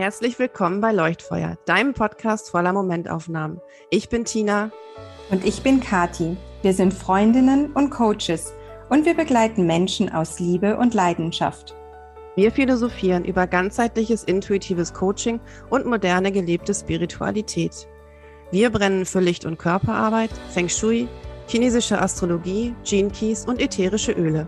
Herzlich willkommen bei Leuchtfeuer, deinem Podcast voller Momentaufnahmen. Ich bin Tina. Und ich bin Kati. Wir sind Freundinnen und Coaches und wir begleiten Menschen aus Liebe und Leidenschaft. Wir philosophieren über ganzheitliches intuitives Coaching und moderne gelebte Spiritualität. Wir brennen für Licht- und Körperarbeit, Feng Shui, chinesische Astrologie, Gene Keys und ätherische Öle.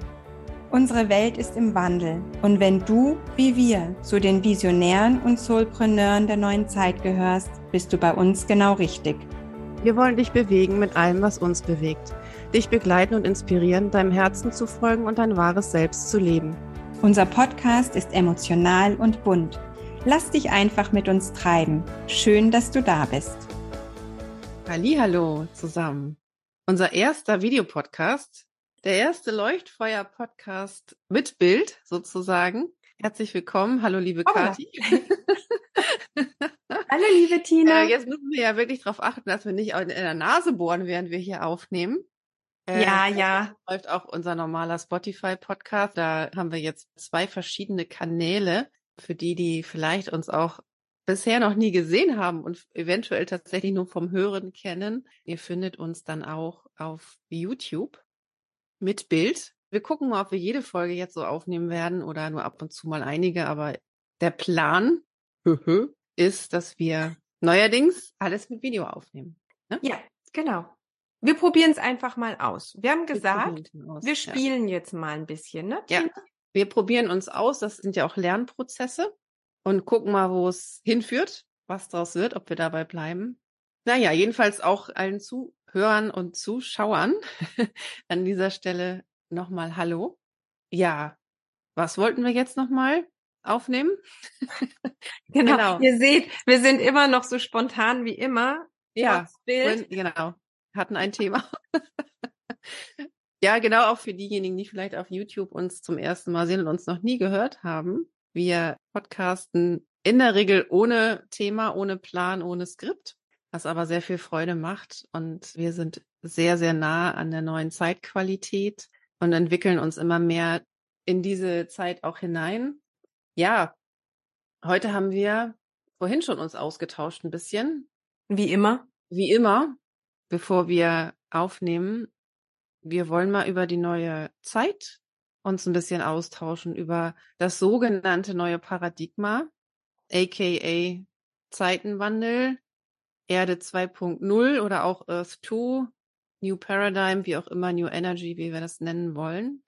Unsere Welt ist im Wandel und wenn du, wie wir, zu den Visionären und Soulpreneuren der neuen Zeit gehörst, bist du bei uns genau richtig. Wir wollen dich bewegen mit allem, was uns bewegt, dich begleiten und inspirieren, deinem Herzen zu folgen und dein wahres Selbst zu leben. Unser Podcast ist emotional und bunt. Lass dich einfach mit uns treiben. Schön, dass du da bist. Hallo zusammen. Unser erster Videopodcast der erste Leuchtfeuer-Podcast mit Bild sozusagen. Herzlich willkommen. Hallo, liebe oh, Kathi. Hallo, liebe Tina. Äh, jetzt müssen wir ja wirklich darauf achten, dass wir nicht in der Nase bohren, während wir hier aufnehmen. Äh, ja, ja. Läuft auch unser normaler Spotify-Podcast. Da haben wir jetzt zwei verschiedene Kanäle für die, die vielleicht uns auch bisher noch nie gesehen haben und eventuell tatsächlich nur vom Hören kennen. Ihr findet uns dann auch auf YouTube mit Bild. Wir gucken mal, ob wir jede Folge jetzt so aufnehmen werden oder nur ab und zu mal einige, aber der Plan ist, dass wir neuerdings alles mit Video aufnehmen. Ne? Ja, genau. Wir probieren es einfach mal aus. Wir haben gesagt, wir, wir spielen ja. jetzt mal ein bisschen, ne? Ja, wir probieren uns aus. Das sind ja auch Lernprozesse und gucken mal, wo es hinführt, was daraus wird, ob wir dabei bleiben. Naja, jedenfalls auch allen zu Hörern und Zuschauern an dieser Stelle nochmal Hallo. Ja, was wollten wir jetzt nochmal aufnehmen? genau. genau. Ihr seht, wir sind immer noch so spontan wie immer. Ja, Bild. genau. Hatten ein Thema. ja, genau, auch für diejenigen, die vielleicht auf YouTube uns zum ersten Mal sehen und uns noch nie gehört haben. Wir podcasten in der Regel ohne Thema, ohne Plan, ohne Skript was aber sehr viel Freude macht. Und wir sind sehr, sehr nah an der neuen Zeitqualität und entwickeln uns immer mehr in diese Zeit auch hinein. Ja, heute haben wir vorhin schon uns ausgetauscht ein bisschen. Wie immer. Wie immer, bevor wir aufnehmen. Wir wollen mal über die neue Zeit uns ein bisschen austauschen, über das sogenannte neue Paradigma, aka Zeitenwandel, Erde 2.0 oder auch Earth 2, New Paradigm, wie auch immer, New Energy, wie wir das nennen wollen.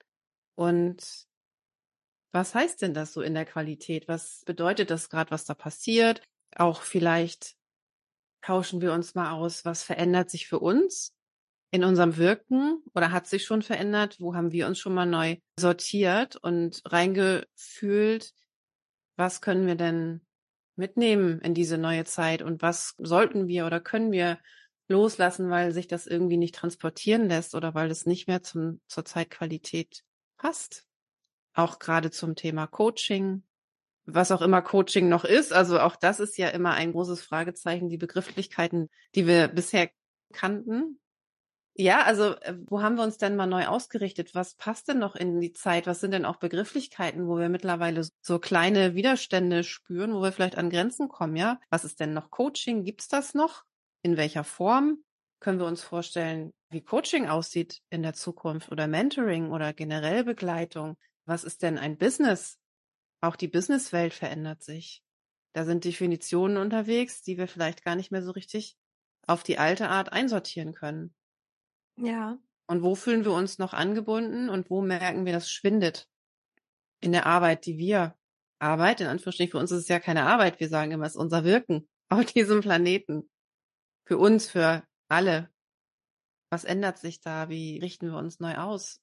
Und was heißt denn das so in der Qualität? Was bedeutet das gerade, was da passiert? Auch vielleicht tauschen wir uns mal aus, was verändert sich für uns in unserem Wirken oder hat sich schon verändert? Wo haben wir uns schon mal neu sortiert und reingefühlt? Was können wir denn mitnehmen in diese neue Zeit und was sollten wir oder können wir loslassen, weil sich das irgendwie nicht transportieren lässt oder weil es nicht mehr zum, zur Zeitqualität passt. Auch gerade zum Thema Coaching, was auch immer Coaching noch ist. Also auch das ist ja immer ein großes Fragezeichen, die Begrifflichkeiten, die wir bisher kannten. Ja, also äh, wo haben wir uns denn mal neu ausgerichtet? Was passt denn noch in die Zeit? Was sind denn auch Begrifflichkeiten, wo wir mittlerweile so kleine Widerstände spüren, wo wir vielleicht an Grenzen kommen, ja? Was ist denn noch Coaching? Gibt's das noch? In welcher Form? Können wir uns vorstellen, wie Coaching aussieht in der Zukunft oder Mentoring oder generell Begleitung? Was ist denn ein Business? Auch die Businesswelt verändert sich. Da sind Definitionen unterwegs, die wir vielleicht gar nicht mehr so richtig auf die alte Art einsortieren können. Ja. Und wo fühlen wir uns noch angebunden und wo merken wir, das schwindet in der Arbeit, die wir Arbeit, in Anführungsstrichen, für uns ist es ja keine Arbeit, wir sagen immer, es ist unser Wirken auf diesem Planeten. Für uns, für alle. Was ändert sich da? Wie richten wir uns neu aus?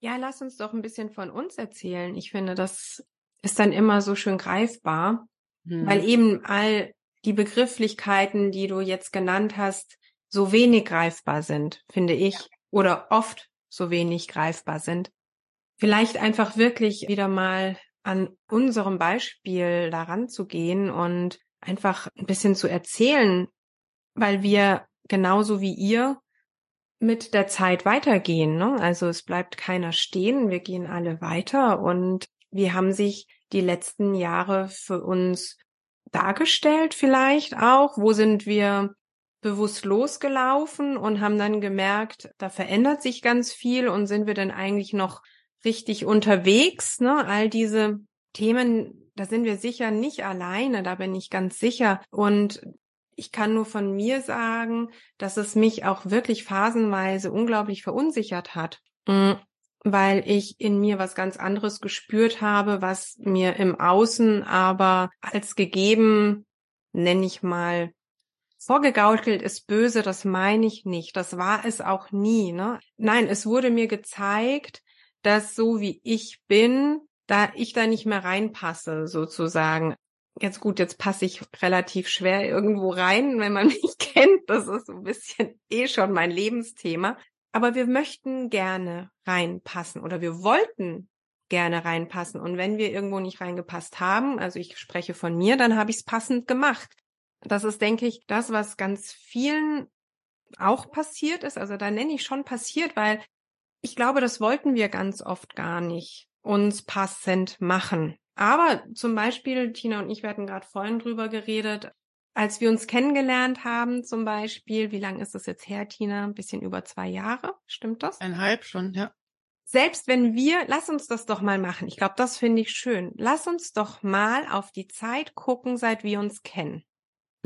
Ja, lass uns doch ein bisschen von uns erzählen. Ich finde, das ist dann immer so schön greifbar, hm. weil eben all die Begrifflichkeiten, die du jetzt genannt hast, so wenig greifbar sind, finde ich, ja. oder oft so wenig greifbar sind. Vielleicht einfach wirklich wieder mal an unserem Beispiel daran zu gehen und einfach ein bisschen zu erzählen, weil wir genauso wie ihr mit der Zeit weitergehen. Ne? Also es bleibt keiner stehen, wir gehen alle weiter und wir haben sich die letzten Jahre für uns dargestellt vielleicht auch? Wo sind wir bewusst losgelaufen und haben dann gemerkt, da verändert sich ganz viel und sind wir denn eigentlich noch richtig unterwegs? Ne? All diese Themen, da sind wir sicher nicht alleine, da bin ich ganz sicher. Und ich kann nur von mir sagen, dass es mich auch wirklich phasenweise unglaublich verunsichert hat, mm, weil ich in mir was ganz anderes gespürt habe, was mir im Außen aber als gegeben, nenne ich mal, vorgegaukelt ist böse, das meine ich nicht. Das war es auch nie. Ne? Nein, es wurde mir gezeigt, dass so wie ich bin, da ich da nicht mehr reinpasse, sozusagen. Jetzt gut, jetzt passe ich relativ schwer irgendwo rein, wenn man mich kennt. Das ist so ein bisschen eh schon mein Lebensthema. Aber wir möchten gerne reinpassen oder wir wollten gerne reinpassen. Und wenn wir irgendwo nicht reingepasst haben, also ich spreche von mir, dann habe ich es passend gemacht. Das ist, denke ich, das, was ganz vielen auch passiert ist. Also da nenne ich schon passiert, weil ich glaube, das wollten wir ganz oft gar nicht uns passend machen. Aber zum Beispiel, Tina und ich, wir hatten gerade vorhin drüber geredet, als wir uns kennengelernt haben, zum Beispiel, wie lange ist das jetzt her, Tina? Ein bisschen über zwei Jahre, stimmt das? Einhalb schon, ja. Selbst wenn wir, lass uns das doch mal machen. Ich glaube, das finde ich schön. Lass uns doch mal auf die Zeit gucken, seit wir uns kennen.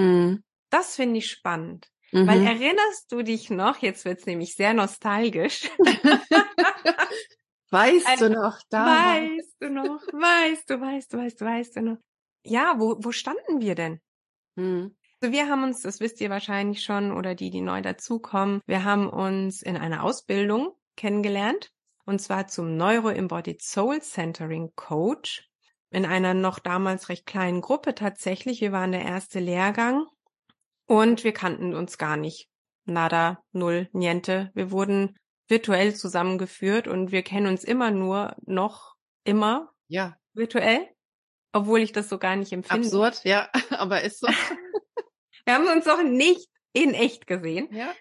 Mhm. Das finde ich spannend. Mhm. Weil erinnerst du dich noch, jetzt wird's nämlich sehr nostalgisch. weißt Ein, du noch da? Weißt du noch, weißt du, weißt du, weißt du, weißt du noch. Ja, wo, wo standen wir denn? Mhm. Also wir haben uns, das wisst ihr wahrscheinlich schon oder die, die neu dazukommen, wir haben uns in einer Ausbildung kennengelernt und zwar zum Neuro-Embodied Soul Centering Coach in einer noch damals recht kleinen Gruppe tatsächlich. Wir waren der erste Lehrgang und wir kannten uns gar nicht. Nada, null, niente. Wir wurden virtuell zusammengeführt und wir kennen uns immer nur noch immer ja. virtuell, obwohl ich das so gar nicht empfinde. Absurd, ja, aber ist so. wir haben uns auch nicht in echt gesehen. Ja.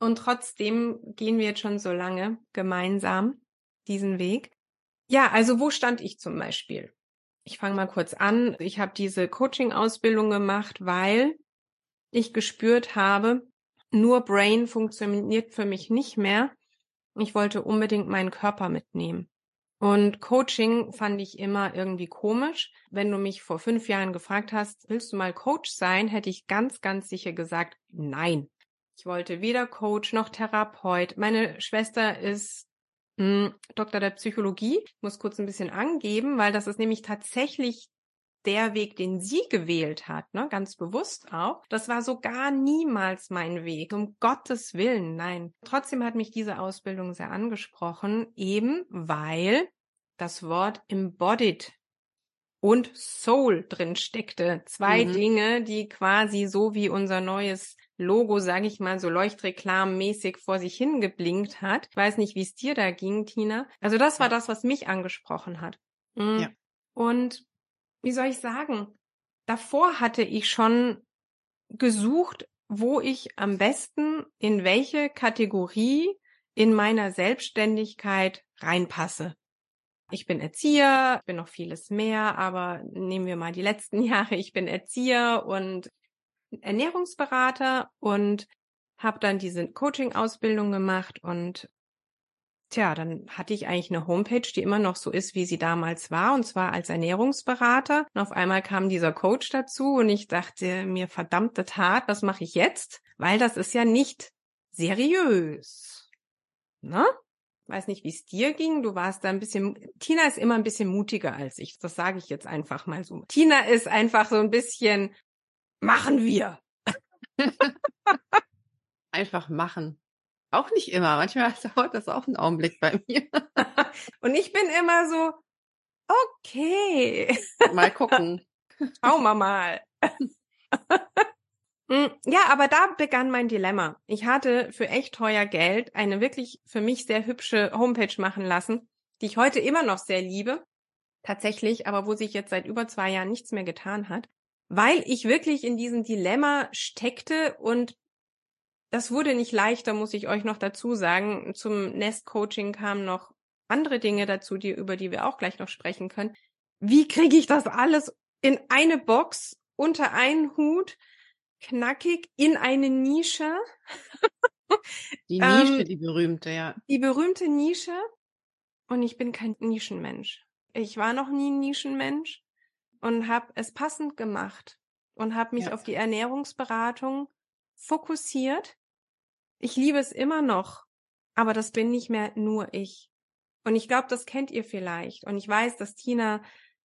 Und trotzdem gehen wir jetzt schon so lange gemeinsam diesen Weg. Ja, also wo stand ich zum Beispiel? Ich fange mal kurz an. Ich habe diese Coaching-Ausbildung gemacht, weil ich gespürt habe, nur Brain funktioniert für mich nicht mehr. Ich wollte unbedingt meinen Körper mitnehmen. Und Coaching fand ich immer irgendwie komisch. Wenn du mich vor fünf Jahren gefragt hast, willst du mal Coach sein, hätte ich ganz, ganz sicher gesagt, nein. Ich wollte weder Coach noch Therapeut. Meine Schwester ist hm, Doktor der Psychologie. Ich muss kurz ein bisschen angeben, weil das ist nämlich tatsächlich der Weg, den sie gewählt hat, ne, ganz bewusst auch. Das war so gar niemals mein Weg, um Gottes Willen, nein. Trotzdem hat mich diese Ausbildung sehr angesprochen, eben weil das Wort embodied und Soul drin steckte. Zwei mhm. Dinge, die quasi so wie unser neues Logo, sage ich mal, so leuchtreklammäßig vor sich hingeblinkt hat. Ich weiß nicht, wie es dir da ging, Tina. Also das war das, was mich angesprochen hat. Mhm. Ja. Und wie soll ich sagen? Davor hatte ich schon gesucht, wo ich am besten in welche Kategorie in meiner Selbstständigkeit reinpasse. Ich bin Erzieher, ich bin noch vieles mehr, aber nehmen wir mal die letzten Jahre. Ich bin Erzieher und Ernährungsberater und habe dann diese Coaching-Ausbildung gemacht und tja, dann hatte ich eigentlich eine Homepage, die immer noch so ist, wie sie damals war, und zwar als Ernährungsberater. Und auf einmal kam dieser Coach dazu und ich dachte mir, verdammte Tat, was mache ich jetzt? Weil das ist ja nicht seriös. Ne? Weiß nicht, wie es dir ging. Du warst da ein bisschen. Tina ist immer ein bisschen mutiger als ich. Das sage ich jetzt einfach mal so. Tina ist einfach so ein bisschen Machen wir. Einfach machen. Auch nicht immer. Manchmal dauert das auch einen Augenblick bei mir. Und ich bin immer so, okay. Mal gucken. Schauen wir mal. Hm, ja, aber da begann mein Dilemma. Ich hatte für echt teuer Geld eine wirklich für mich sehr hübsche Homepage machen lassen, die ich heute immer noch sehr liebe. Tatsächlich, aber wo sich jetzt seit über zwei Jahren nichts mehr getan hat weil ich wirklich in diesem Dilemma steckte und das wurde nicht leichter, muss ich euch noch dazu sagen. Zum Nest-Coaching kamen noch andere Dinge dazu, die, über die wir auch gleich noch sprechen können. Wie kriege ich das alles in eine Box unter einen Hut, knackig in eine Nische. Die Nische, ähm, die berühmte, ja. Die berühmte Nische. Und ich bin kein Nischenmensch. Ich war noch nie ein Nischenmensch und habe es passend gemacht und habe mich ja. auf die Ernährungsberatung fokussiert. Ich liebe es immer noch, aber das bin nicht mehr nur ich. Und ich glaube, das kennt ihr vielleicht. Und ich weiß, dass Tina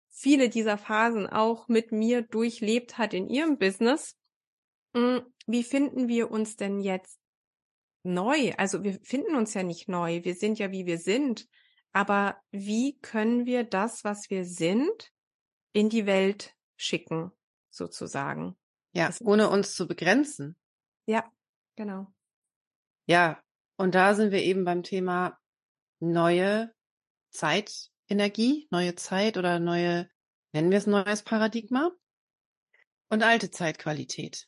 viele dieser Phasen auch mit mir durchlebt hat in ihrem Business. Hm, wie finden wir uns denn jetzt neu? Also wir finden uns ja nicht neu. Wir sind ja, wie wir sind. Aber wie können wir das, was wir sind, in die Welt schicken, sozusagen? Ja, ohne uns zu begrenzen. Ja, genau. Ja, und da sind wir eben beim Thema neue Zeitenergie, neue Zeit oder neue, nennen wir es neues Paradigma und alte Zeitqualität.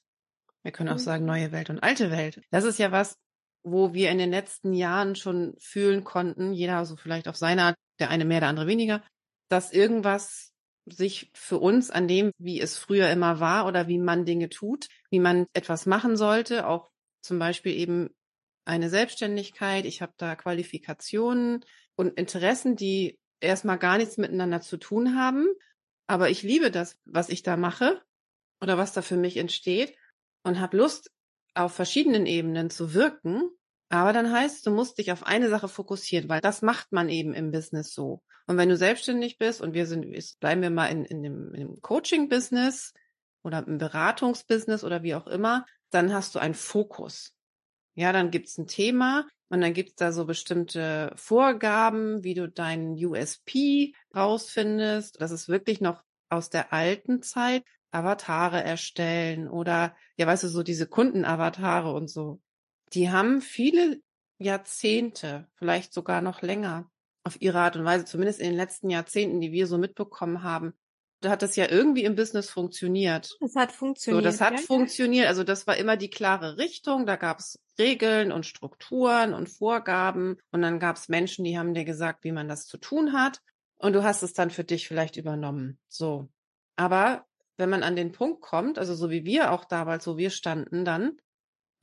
Wir können auch mhm. sagen neue Welt und alte Welt. Das ist ja was, wo wir in den letzten Jahren schon fühlen konnten, jeder so vielleicht auf seine Art, der eine mehr, der andere weniger, dass irgendwas sich für uns an dem, wie es früher immer war oder wie man Dinge tut, wie man etwas machen sollte, auch zum Beispiel eben eine Selbstständigkeit, ich habe da Qualifikationen und Interessen, die erstmal gar nichts miteinander zu tun haben, aber ich liebe das, was ich da mache oder was da für mich entsteht und habe Lust, auf verschiedenen Ebenen zu wirken. Aber dann heißt, du musst dich auf eine Sache fokussieren, weil das macht man eben im Business so. Und wenn du selbstständig bist und wir sind, bleiben wir mal in, in dem, dem Coaching-Business oder im Beratungsbusiness oder wie auch immer, dann hast du einen Fokus. Ja, dann gibt's ein Thema und dann gibt's da so bestimmte Vorgaben, wie du deinen USP rausfindest. Das ist wirklich noch aus der alten Zeit. Avatare erstellen oder, ja, weißt du, so diese Kundenavatare und so. Die haben viele Jahrzehnte, vielleicht sogar noch länger, auf ihre Art und Weise, zumindest in den letzten Jahrzehnten, die wir so mitbekommen haben, da hat das ja irgendwie im Business funktioniert. Das hat funktioniert. So, das hat ja, funktioniert. Also das war immer die klare Richtung. Da gab es Regeln und Strukturen und Vorgaben. Und dann gab es Menschen, die haben dir gesagt, wie man das zu tun hat. Und du hast es dann für dich vielleicht übernommen. So. Aber wenn man an den Punkt kommt, also so wie wir auch damals, wo wir standen dann,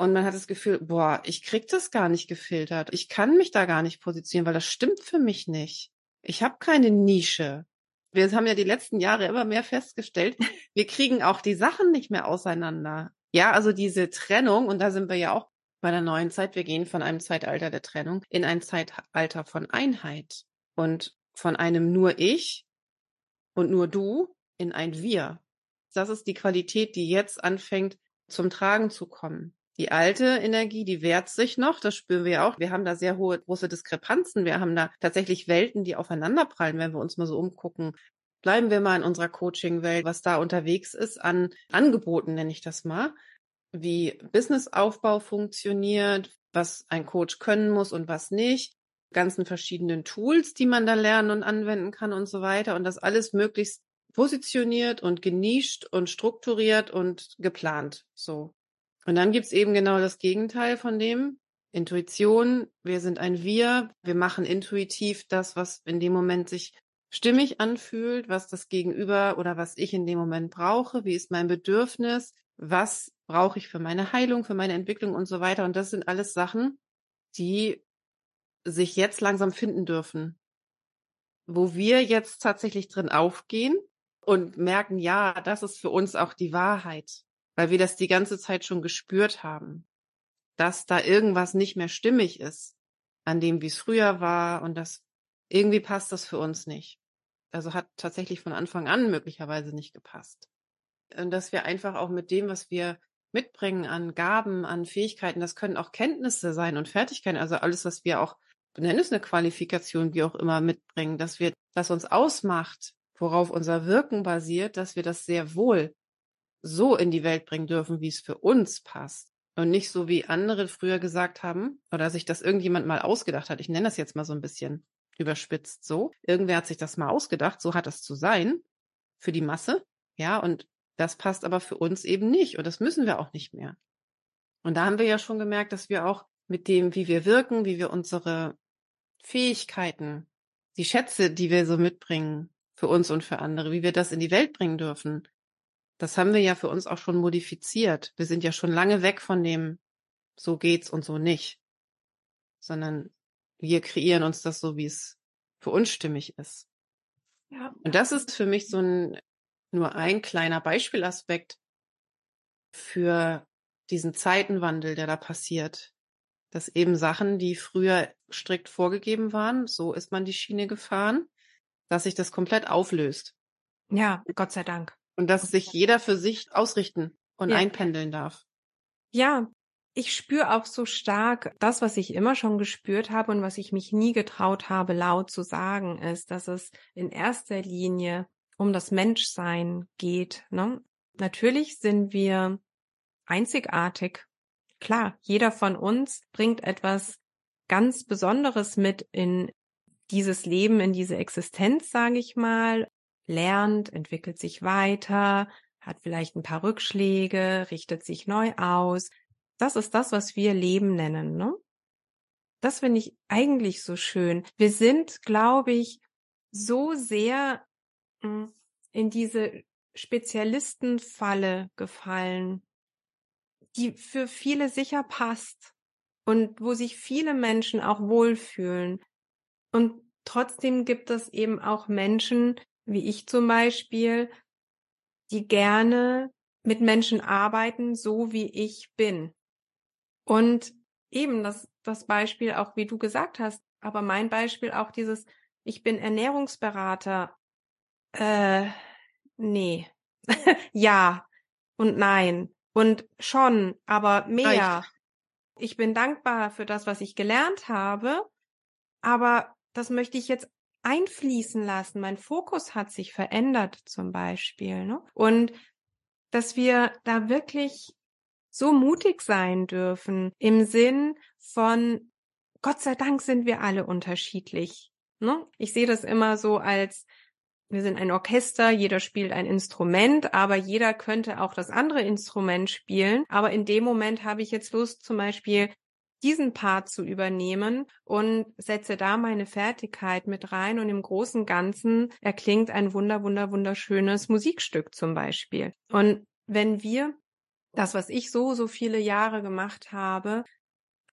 und man hat das Gefühl, boah, ich krieg das gar nicht gefiltert. Ich kann mich da gar nicht positionieren, weil das stimmt für mich nicht. Ich habe keine Nische. Wir haben ja die letzten Jahre immer mehr festgestellt, wir kriegen auch die Sachen nicht mehr auseinander. Ja, also diese Trennung, und da sind wir ja auch bei der neuen Zeit, wir gehen von einem Zeitalter der Trennung in ein Zeitalter von Einheit und von einem nur ich und nur du in ein Wir das ist die Qualität, die jetzt anfängt zum Tragen zu kommen. Die alte Energie, die wehrt sich noch, das spüren wir auch. Wir haben da sehr hohe, große Diskrepanzen. Wir haben da tatsächlich Welten, die aufeinanderprallen, wenn wir uns mal so umgucken. Bleiben wir mal in unserer Coaching-Welt, was da unterwegs ist an Angeboten, nenne ich das mal, wie Businessaufbau funktioniert, was ein Coach können muss und was nicht, ganzen verschiedenen Tools, die man da lernen und anwenden kann und so weiter und das alles möglichst positioniert und genischt und strukturiert und geplant. So. Und dann gibt's eben genau das Gegenteil von dem. Intuition, wir sind ein Wir, wir machen intuitiv das, was in dem Moment sich stimmig anfühlt, was das Gegenüber oder was ich in dem Moment brauche, wie ist mein Bedürfnis, was brauche ich für meine Heilung, für meine Entwicklung und so weiter. Und das sind alles Sachen, die sich jetzt langsam finden dürfen, wo wir jetzt tatsächlich drin aufgehen und merken, ja, das ist für uns auch die Wahrheit, weil wir das die ganze Zeit schon gespürt haben, dass da irgendwas nicht mehr stimmig ist an dem, wie es früher war und das irgendwie passt das für uns nicht. Also hat tatsächlich von Anfang an möglicherweise nicht gepasst. Und dass wir einfach auch mit dem, was wir mitbringen an Gaben, an Fähigkeiten, das können auch Kenntnisse sein und Fertigkeiten, also alles, was wir auch, nennen es eine Qualifikation, wie auch immer mitbringen, dass wir, das uns ausmacht, worauf unser Wirken basiert, dass wir das sehr wohl so in die Welt bringen dürfen, wie es für uns passt. Und nicht so, wie andere früher gesagt haben, oder sich das irgendjemand mal ausgedacht hat. Ich nenne das jetzt mal so ein bisschen überspitzt so. Irgendwer hat sich das mal ausgedacht, so hat das zu sein, für die Masse. Ja, und das passt aber für uns eben nicht. Und das müssen wir auch nicht mehr. Und da haben wir ja schon gemerkt, dass wir auch mit dem, wie wir wirken, wie wir unsere Fähigkeiten, die Schätze, die wir so mitbringen, für uns und für andere, wie wir das in die Welt bringen dürfen, das haben wir ja für uns auch schon modifiziert. Wir sind ja schon lange weg von dem, so geht's und so nicht, sondern wir kreieren uns das so, wie es für uns stimmig ist. Ja. Und das ist für mich so ein, nur ein kleiner Beispielaspekt für diesen Zeitenwandel, der da passiert. Dass eben Sachen, die früher strikt vorgegeben waren, so ist man die Schiene gefahren, dass sich das komplett auflöst. Ja, Gott sei Dank. Und dass sich jeder für sich ausrichten und ja. einpendeln darf. Ja, ich spüre auch so stark das, was ich immer schon gespürt habe und was ich mich nie getraut habe, laut zu sagen, ist, dass es in erster Linie um das Menschsein geht. Ne? Natürlich sind wir einzigartig. Klar, jeder von uns bringt etwas ganz Besonderes mit in dieses Leben, in diese Existenz, sage ich mal, lernt, entwickelt sich weiter, hat vielleicht ein paar Rückschläge, richtet sich neu aus. Das ist das, was wir Leben nennen, ne? Das finde ich eigentlich so schön. Wir sind, glaube ich, so sehr hm, in diese Spezialistenfalle gefallen, die für viele sicher passt und wo sich viele Menschen auch wohlfühlen. Und trotzdem gibt es eben auch Menschen, wie ich zum Beispiel, die gerne mit Menschen arbeiten, so wie ich bin. Und eben das, das Beispiel auch, wie du gesagt hast, aber mein Beispiel auch dieses, ich bin Ernährungsberater. Äh, nee. ja und nein. Und schon, aber mehr. Reicht. Ich bin dankbar für das, was ich gelernt habe, aber das möchte ich jetzt einfließen lassen. Mein Fokus hat sich verändert zum Beispiel. Ne? Und dass wir da wirklich so mutig sein dürfen im Sinn von Gott sei Dank sind wir alle unterschiedlich. Ne? Ich sehe das immer so als wir sind ein Orchester, jeder spielt ein Instrument, aber jeder könnte auch das andere Instrument spielen. Aber in dem Moment habe ich jetzt Lust, zum Beispiel diesen Part zu übernehmen und setze da meine Fertigkeit mit rein und im großen Ganzen erklingt ein wunder, wunder, wunderschönes Musikstück zum Beispiel. Und wenn wir das, was ich so, so viele Jahre gemacht habe,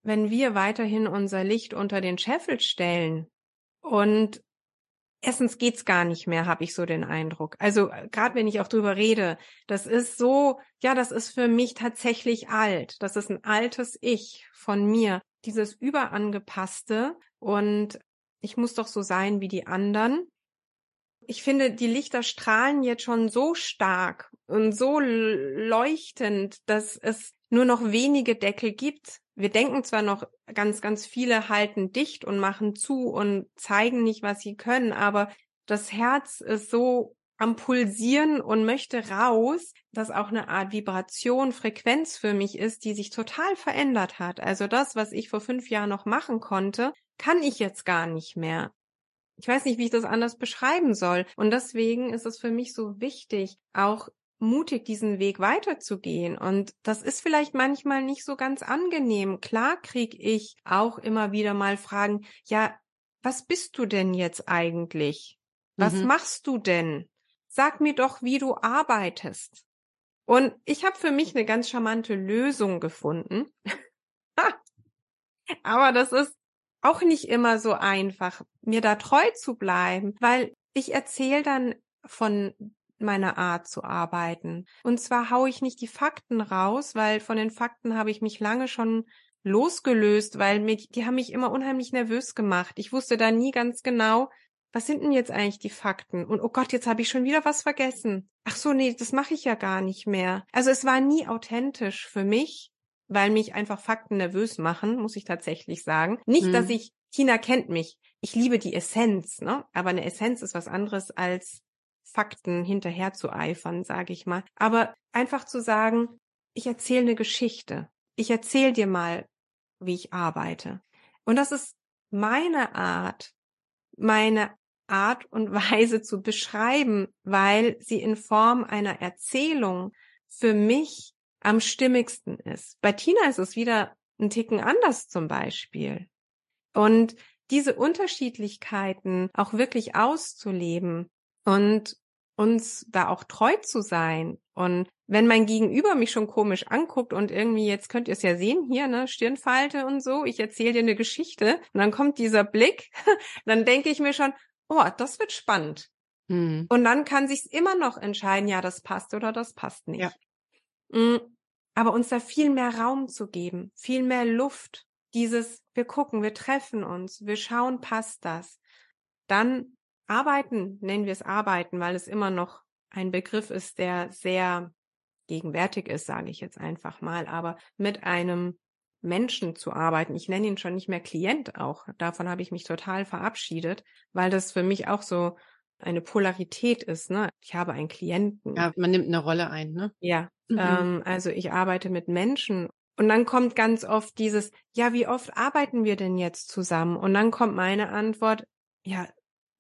wenn wir weiterhin unser Licht unter den Scheffel stellen und Erstens geht's gar nicht mehr, habe ich so den Eindruck. Also äh, gerade wenn ich auch drüber rede, das ist so, ja, das ist für mich tatsächlich alt. Das ist ein altes Ich von mir, dieses überangepasste und ich muss doch so sein wie die anderen. Ich finde, die Lichter strahlen jetzt schon so stark und so leuchtend, dass es nur noch wenige Deckel gibt, wir denken zwar noch, ganz, ganz viele halten dicht und machen zu und zeigen nicht, was sie können, aber das Herz ist so am Pulsieren und möchte raus, dass auch eine Art Vibration, Frequenz für mich ist, die sich total verändert hat. Also das, was ich vor fünf Jahren noch machen konnte, kann ich jetzt gar nicht mehr. Ich weiß nicht, wie ich das anders beschreiben soll. Und deswegen ist es für mich so wichtig, auch mutig, diesen Weg weiterzugehen. Und das ist vielleicht manchmal nicht so ganz angenehm. Klar krieg ich auch immer wieder mal Fragen, ja, was bist du denn jetzt eigentlich? Was mhm. machst du denn? Sag mir doch, wie du arbeitest. Und ich habe für mich eine ganz charmante Lösung gefunden. Aber das ist auch nicht immer so einfach, mir da treu zu bleiben, weil ich erzähle dann von meiner Art zu arbeiten. Und zwar haue ich nicht die Fakten raus, weil von den Fakten habe ich mich lange schon losgelöst, weil mir, die haben mich immer unheimlich nervös gemacht. Ich wusste da nie ganz genau, was sind denn jetzt eigentlich die Fakten? Und oh Gott, jetzt habe ich schon wieder was vergessen. Ach so, nee, das mache ich ja gar nicht mehr. Also es war nie authentisch für mich, weil mich einfach Fakten nervös machen, muss ich tatsächlich sagen. Nicht, hm. dass ich, Tina kennt mich. Ich liebe die Essenz, ne? Aber eine Essenz ist was anderes als Fakten hinterher zu eifern, sage ich mal. Aber einfach zu sagen, ich erzähle eine Geschichte. Ich erzähle dir mal, wie ich arbeite. Und das ist meine Art, meine Art und Weise zu beschreiben, weil sie in Form einer Erzählung für mich am stimmigsten ist. Bei Tina ist es wieder ein Ticken anders zum Beispiel. Und diese Unterschiedlichkeiten auch wirklich auszuleben und uns da auch treu zu sein. Und wenn mein Gegenüber mich schon komisch anguckt und irgendwie, jetzt könnt ihr es ja sehen, hier, ne, Stirnfalte und so, ich erzähle dir eine Geschichte und dann kommt dieser Blick, dann denke ich mir schon, oh, das wird spannend. Hm. Und dann kann sich's immer noch entscheiden, ja, das passt oder das passt nicht. Ja. Hm, aber uns da viel mehr Raum zu geben, viel mehr Luft, dieses, wir gucken, wir treffen uns, wir schauen, passt das. Dann arbeiten, nennen wir es arbeiten, weil es immer noch ein Begriff ist, der sehr gegenwärtig ist, sage ich jetzt einfach mal, aber mit einem Menschen zu arbeiten. Ich nenne ihn schon nicht mehr Klient auch. Davon habe ich mich total verabschiedet, weil das für mich auch so eine Polarität ist. Ne? Ich habe einen Klienten. Ja, man nimmt eine Rolle ein. Ne? Ja, mhm. ähm, also ich arbeite mit Menschen. Und dann kommt ganz oft dieses, ja, wie oft arbeiten wir denn jetzt zusammen? Und dann kommt meine Antwort, ja,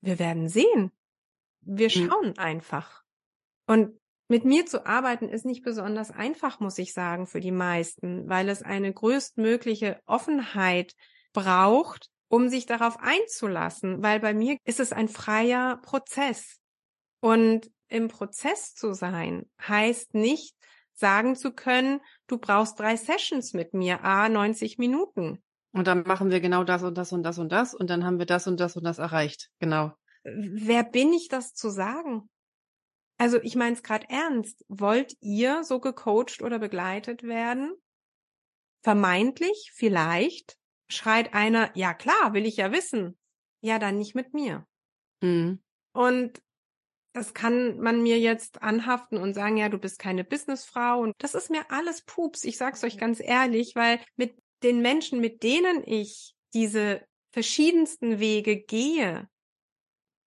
wir werden sehen. Wir mhm. schauen einfach. Und mit mir zu arbeiten ist nicht besonders einfach, muss ich sagen, für die meisten, weil es eine größtmögliche Offenheit braucht, um sich darauf einzulassen, weil bei mir ist es ein freier Prozess. Und im Prozess zu sein heißt nicht sagen zu können, du brauchst drei Sessions mit mir, a 90 Minuten. Und dann machen wir genau das und das und das und das und dann haben wir das und das und das erreicht. Genau. Wer bin ich, das zu sagen? Also ich meine es gerade ernst. Wollt ihr so gecoacht oder begleitet werden? Vermeintlich, vielleicht, schreit einer, ja klar, will ich ja wissen. Ja, dann nicht mit mir. Mhm. Und das kann man mir jetzt anhaften und sagen, ja, du bist keine Businessfrau. Und das ist mir alles Pups. Ich sag's euch ganz ehrlich, weil mit den Menschen, mit denen ich diese verschiedensten Wege gehe,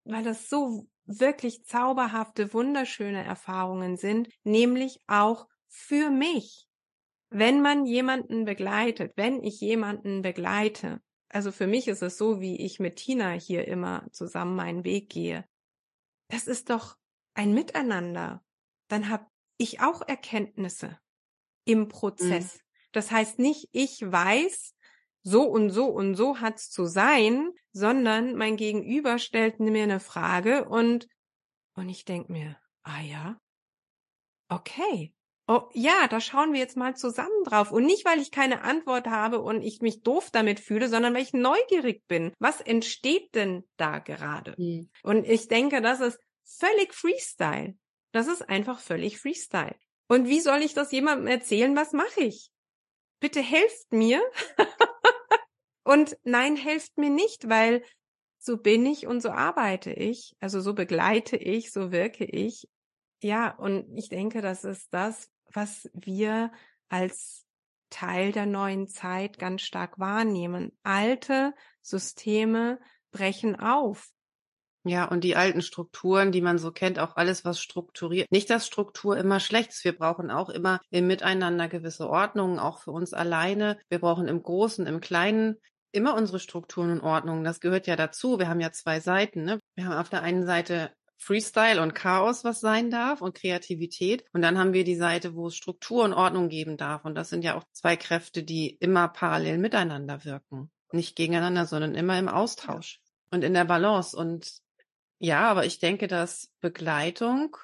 weil das so wirklich zauberhafte, wunderschöne Erfahrungen sind, nämlich auch für mich. Wenn man jemanden begleitet, wenn ich jemanden begleite, also für mich ist es so, wie ich mit Tina hier immer zusammen meinen Weg gehe. Das ist doch ein Miteinander. Dann habe ich auch Erkenntnisse im Prozess. Mhm. Das heißt nicht, ich weiß, so und so und so hat's zu sein, sondern mein Gegenüber stellt mir eine Frage und und ich denk mir, ah ja, okay. Oh ja, da schauen wir jetzt mal zusammen drauf. Und nicht, weil ich keine Antwort habe und ich mich doof damit fühle, sondern weil ich neugierig bin. Was entsteht denn da gerade? Mhm. Und ich denke, das ist völlig Freestyle. Das ist einfach völlig Freestyle. Und wie soll ich das jemandem erzählen? Was mache ich? Bitte helft mir. Und nein, helft mir nicht, weil so bin ich und so arbeite ich. Also so begleite ich, so wirke ich. Ja, und ich denke, das ist das, was wir als Teil der neuen Zeit ganz stark wahrnehmen. Alte Systeme brechen auf. Ja, und die alten Strukturen, die man so kennt, auch alles, was strukturiert. Nicht, dass Struktur immer schlecht ist. Wir brauchen auch immer im Miteinander gewisse Ordnungen, auch für uns alleine. Wir brauchen im Großen, im Kleinen immer unsere Strukturen und Ordnungen. Das gehört ja dazu. Wir haben ja zwei Seiten. Ne? Wir haben auf der einen Seite Freestyle und Chaos, was sein darf und Kreativität. Und dann haben wir die Seite, wo es Struktur und Ordnung geben darf. Und das sind ja auch zwei Kräfte, die immer parallel miteinander wirken. Nicht gegeneinander, sondern immer im Austausch und in der Balance. Und ja, aber ich denke, dass Begleitung,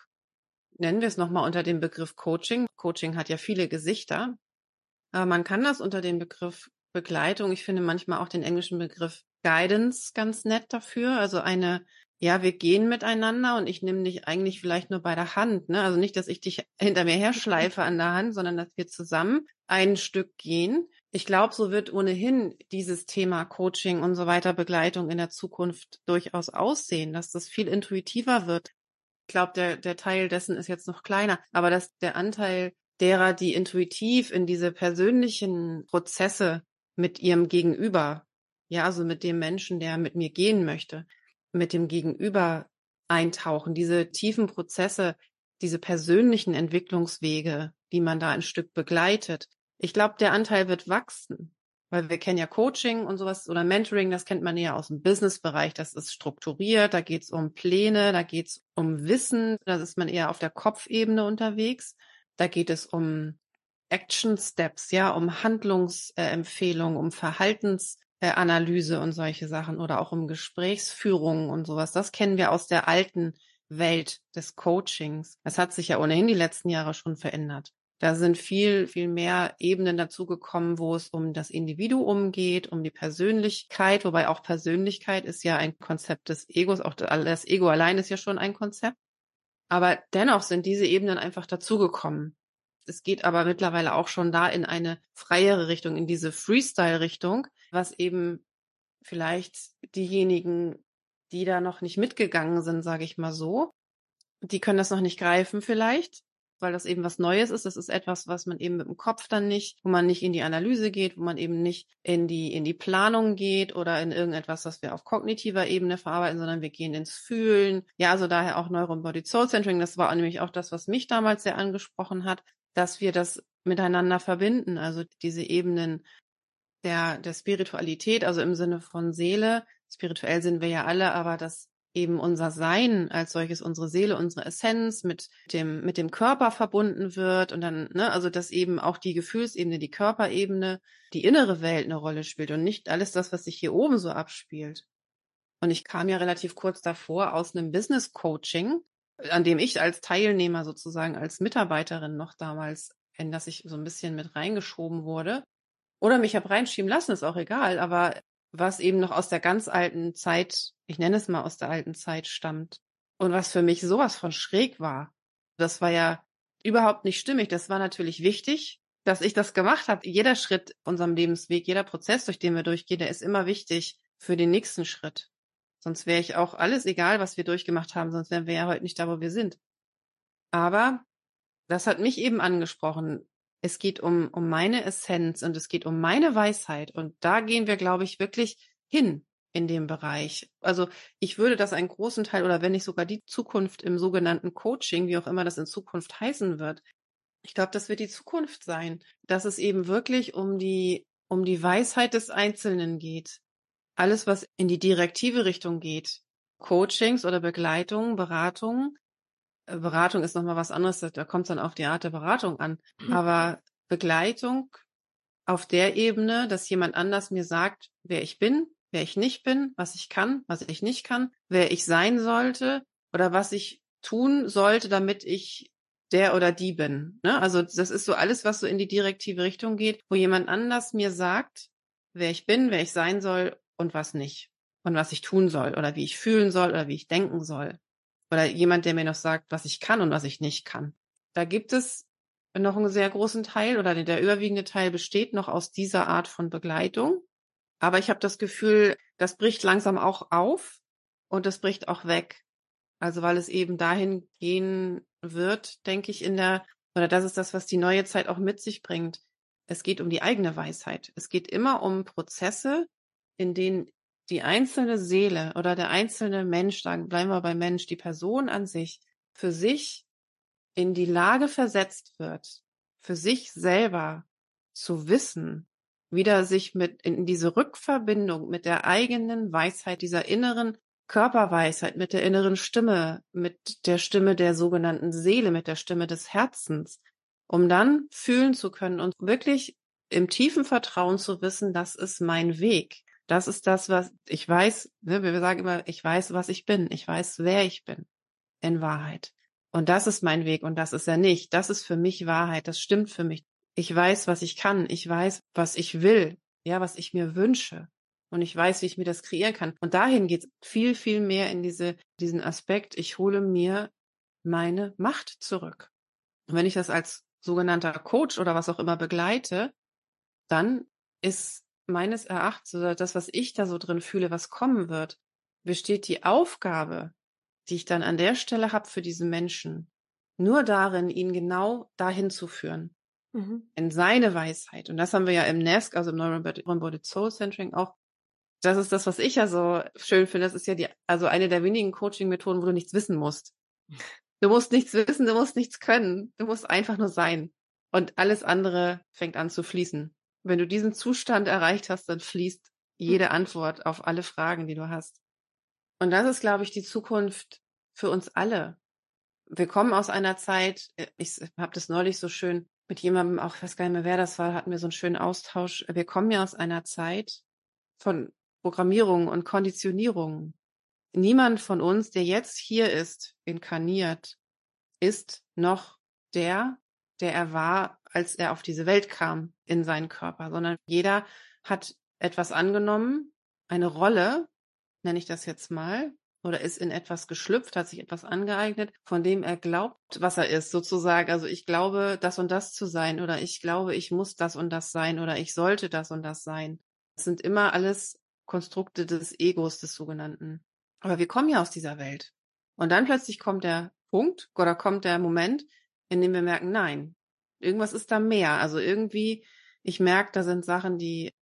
nennen wir es nochmal unter dem Begriff Coaching. Coaching hat ja viele Gesichter. Aber man kann das unter dem Begriff Begleitung. Ich finde manchmal auch den englischen Begriff Guidance ganz nett dafür. Also eine, ja, wir gehen miteinander und ich nehme dich eigentlich vielleicht nur bei der Hand. Ne? Also nicht, dass ich dich hinter mir herschleife an der Hand, sondern dass wir zusammen ein Stück gehen. Ich glaube, so wird ohnehin dieses Thema Coaching und so weiter Begleitung in der Zukunft durchaus aussehen, dass das viel intuitiver wird. Ich glaube, der, der Teil dessen ist jetzt noch kleiner, aber dass der Anteil derer, die intuitiv in diese persönlichen Prozesse mit ihrem Gegenüber, ja, also mit dem Menschen, der mit mir gehen möchte, mit dem Gegenüber eintauchen, diese tiefen Prozesse, diese persönlichen Entwicklungswege, die man da ein Stück begleitet. Ich glaube, der Anteil wird wachsen, weil wir kennen ja Coaching und sowas oder Mentoring, das kennt man ja aus dem Businessbereich, das ist strukturiert, da geht's um Pläne, da geht's um Wissen, da ist man eher auf der Kopfebene unterwegs, da geht es um Action Steps, ja, um Handlungsempfehlungen, um Verhaltensanalyse und solche Sachen oder auch um Gesprächsführung und sowas. Das kennen wir aus der alten Welt des Coachings. Das hat sich ja ohnehin die letzten Jahre schon verändert. Da sind viel, viel mehr Ebenen dazugekommen, wo es um das Individuum geht, um die Persönlichkeit, wobei auch Persönlichkeit ist ja ein Konzept des Egos, auch das Ego allein ist ja schon ein Konzept. Aber dennoch sind diese Ebenen einfach dazugekommen. Es geht aber mittlerweile auch schon da in eine freiere Richtung, in diese Freestyle-Richtung, was eben vielleicht diejenigen, die da noch nicht mitgegangen sind, sage ich mal so, die können das noch nicht greifen vielleicht, weil das eben was Neues ist. Das ist etwas, was man eben mit dem Kopf dann nicht, wo man nicht in die Analyse geht, wo man eben nicht in die, in die Planung geht oder in irgendetwas, was wir auf kognitiver Ebene verarbeiten, sondern wir gehen ins Fühlen. Ja, also daher auch Neuro Body Soul Centering. Das war nämlich auch das, was mich damals sehr angesprochen hat, dass wir das miteinander verbinden. Also diese Ebenen der, der Spiritualität, also im Sinne von Seele. Spirituell sind wir ja alle, aber dass eben unser Sein als solches, unsere Seele, unsere Essenz mit dem, mit dem Körper verbunden wird und dann, ne, also dass eben auch die Gefühlsebene, die Körperebene, die innere Welt eine Rolle spielt und nicht alles das, was sich hier oben so abspielt. Und ich kam ja relativ kurz davor aus einem Business Coaching, an dem ich als Teilnehmer sozusagen als Mitarbeiterin noch damals, in das ich so ein bisschen mit reingeschoben wurde. Oder mich habe reinschieben lassen, ist auch egal, aber was eben noch aus der ganz alten Zeit, ich nenne es mal aus der alten Zeit stammt. Und was für mich sowas von schräg war. Das war ja überhaupt nicht stimmig. Das war natürlich wichtig, dass ich das gemacht habe. Jeder Schritt unserem Lebensweg, jeder Prozess, durch den wir durchgehen, der ist immer wichtig für den nächsten Schritt. Sonst wäre ich auch alles egal, was wir durchgemacht haben, sonst wären wir ja heute nicht da, wo wir sind. Aber das hat mich eben angesprochen. Es geht um, um meine Essenz und es geht um meine Weisheit. Und da gehen wir, glaube ich, wirklich hin in dem Bereich. Also ich würde das einen großen Teil oder wenn nicht sogar die Zukunft im sogenannten Coaching, wie auch immer das in Zukunft heißen wird, ich glaube, das wird die Zukunft sein, dass es eben wirklich um die, um die Weisheit des Einzelnen geht alles, was in die direktive Richtung geht, Coachings oder Begleitung, Beratung. Beratung ist nochmal was anderes, da kommt es dann auf die Art der Beratung an. Mhm. Aber Begleitung auf der Ebene, dass jemand anders mir sagt, wer ich bin, wer ich nicht bin, was ich kann, was ich nicht kann, wer ich sein sollte oder was ich tun sollte, damit ich der oder die bin. Ne? Also das ist so alles, was so in die direktive Richtung geht, wo jemand anders mir sagt, wer ich bin, wer ich sein soll und was nicht. Und was ich tun soll oder wie ich fühlen soll oder wie ich denken soll. Oder jemand, der mir noch sagt, was ich kann und was ich nicht kann. Da gibt es noch einen sehr großen Teil oder der überwiegende Teil besteht noch aus dieser Art von Begleitung. Aber ich habe das Gefühl, das bricht langsam auch auf und das bricht auch weg. Also weil es eben dahin gehen wird, denke ich, in der, oder das ist das, was die neue Zeit auch mit sich bringt. Es geht um die eigene Weisheit. Es geht immer um Prozesse, in denen die einzelne Seele oder der einzelne Mensch, sagen, bleiben wir beim Mensch, die Person an sich für sich in die Lage versetzt wird, für sich selber zu wissen, wieder sich mit in diese Rückverbindung mit der eigenen Weisheit, dieser inneren Körperweisheit, mit der inneren Stimme, mit der Stimme der sogenannten Seele, mit der Stimme des Herzens, um dann fühlen zu können und wirklich im tiefen Vertrauen zu wissen, das ist mein Weg. Das ist das, was ich weiß. Ne, wir sagen immer, ich weiß, was ich bin. Ich weiß, wer ich bin. In Wahrheit. Und das ist mein Weg und das ist er nicht. Das ist für mich Wahrheit. Das stimmt für mich. Ich weiß, was ich kann. Ich weiß, was ich will. Ja, was ich mir wünsche. Und ich weiß, wie ich mir das kreieren kann. Und dahin geht es viel, viel mehr in diese, diesen Aspekt. Ich hole mir meine Macht zurück. Und wenn ich das als sogenannter Coach oder was auch immer begleite, dann ist meines Erachtens oder das, was ich da so drin fühle, was kommen wird, besteht die Aufgabe, die ich dann an der Stelle habe für diesen Menschen, nur darin, ihn genau dahin zu führen. Mhm. In seine Weisheit. Und das haben wir ja im NESC, also im Neural Body Soul Centering auch. Das ist das, was ich ja so schön finde. Das ist ja die, also eine der wenigen Coaching-Methoden, wo du nichts wissen musst. Du musst nichts wissen, du musst nichts können. Du musst einfach nur sein. Und alles andere fängt an zu fließen. Wenn du diesen Zustand erreicht hast, dann fließt jede hm. Antwort auf alle Fragen, die du hast. Und das ist, glaube ich, die Zukunft für uns alle. Wir kommen aus einer Zeit, äh, ich habe das neulich so schön mit jemandem, auch ich weiß gar nicht mehr, wer das war, hatten wir so einen schönen Austausch. Wir kommen ja aus einer Zeit von Programmierung und Konditionierung, niemand von uns, der jetzt hier ist, inkarniert, ist noch der, der er war, als er auf diese Welt kam in seinen Körper, sondern jeder hat etwas angenommen, eine Rolle, nenne ich das jetzt mal, oder ist in etwas geschlüpft, hat sich etwas angeeignet, von dem er glaubt, was er ist, sozusagen. Also ich glaube, das und das zu sein, oder ich glaube, ich muss das und das sein, oder ich sollte das und das sein. Das sind immer alles Konstrukte des Egos, des sogenannten. Aber wir kommen ja aus dieser Welt. Und dann plötzlich kommt der Punkt oder kommt der Moment, in dem wir merken, nein, irgendwas ist da mehr. Also irgendwie, ich merke, da sind Sachen, die,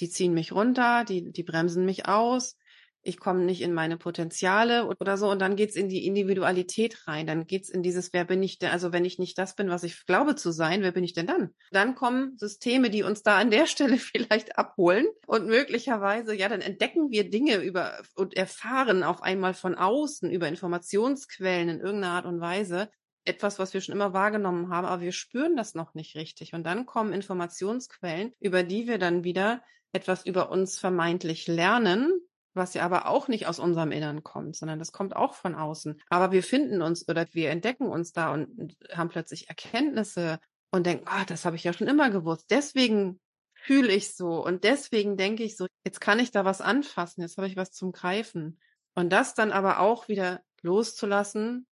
die ziehen mich runter, die, die bremsen mich aus ich komme nicht in meine Potenziale oder so. Und dann geht's in die Individualität rein. Dann geht's in dieses, wer bin ich denn? Also wenn ich nicht das bin, was ich glaube zu sein, wer bin ich denn dann? Dann kommen Systeme, die uns da an der Stelle vielleicht abholen. Und möglicherweise, ja, dann entdecken wir Dinge über und erfahren auf einmal von außen über Informationsquellen in irgendeiner Art und Weise, etwas, was wir schon immer wahrgenommen haben, aber wir spüren das noch nicht richtig. Und dann kommen Informationsquellen, über die wir dann wieder etwas über uns vermeintlich lernen, was ja aber auch nicht aus unserem Innern kommt, sondern das kommt auch von außen. Aber wir finden uns oder wir entdecken uns da und haben plötzlich Erkenntnisse und denken, oh, das habe ich ja schon immer gewusst. Deswegen fühle ich so und deswegen denke ich so, jetzt kann ich da was anfassen, jetzt habe ich was zum Greifen. Und das dann aber auch wieder loszulassen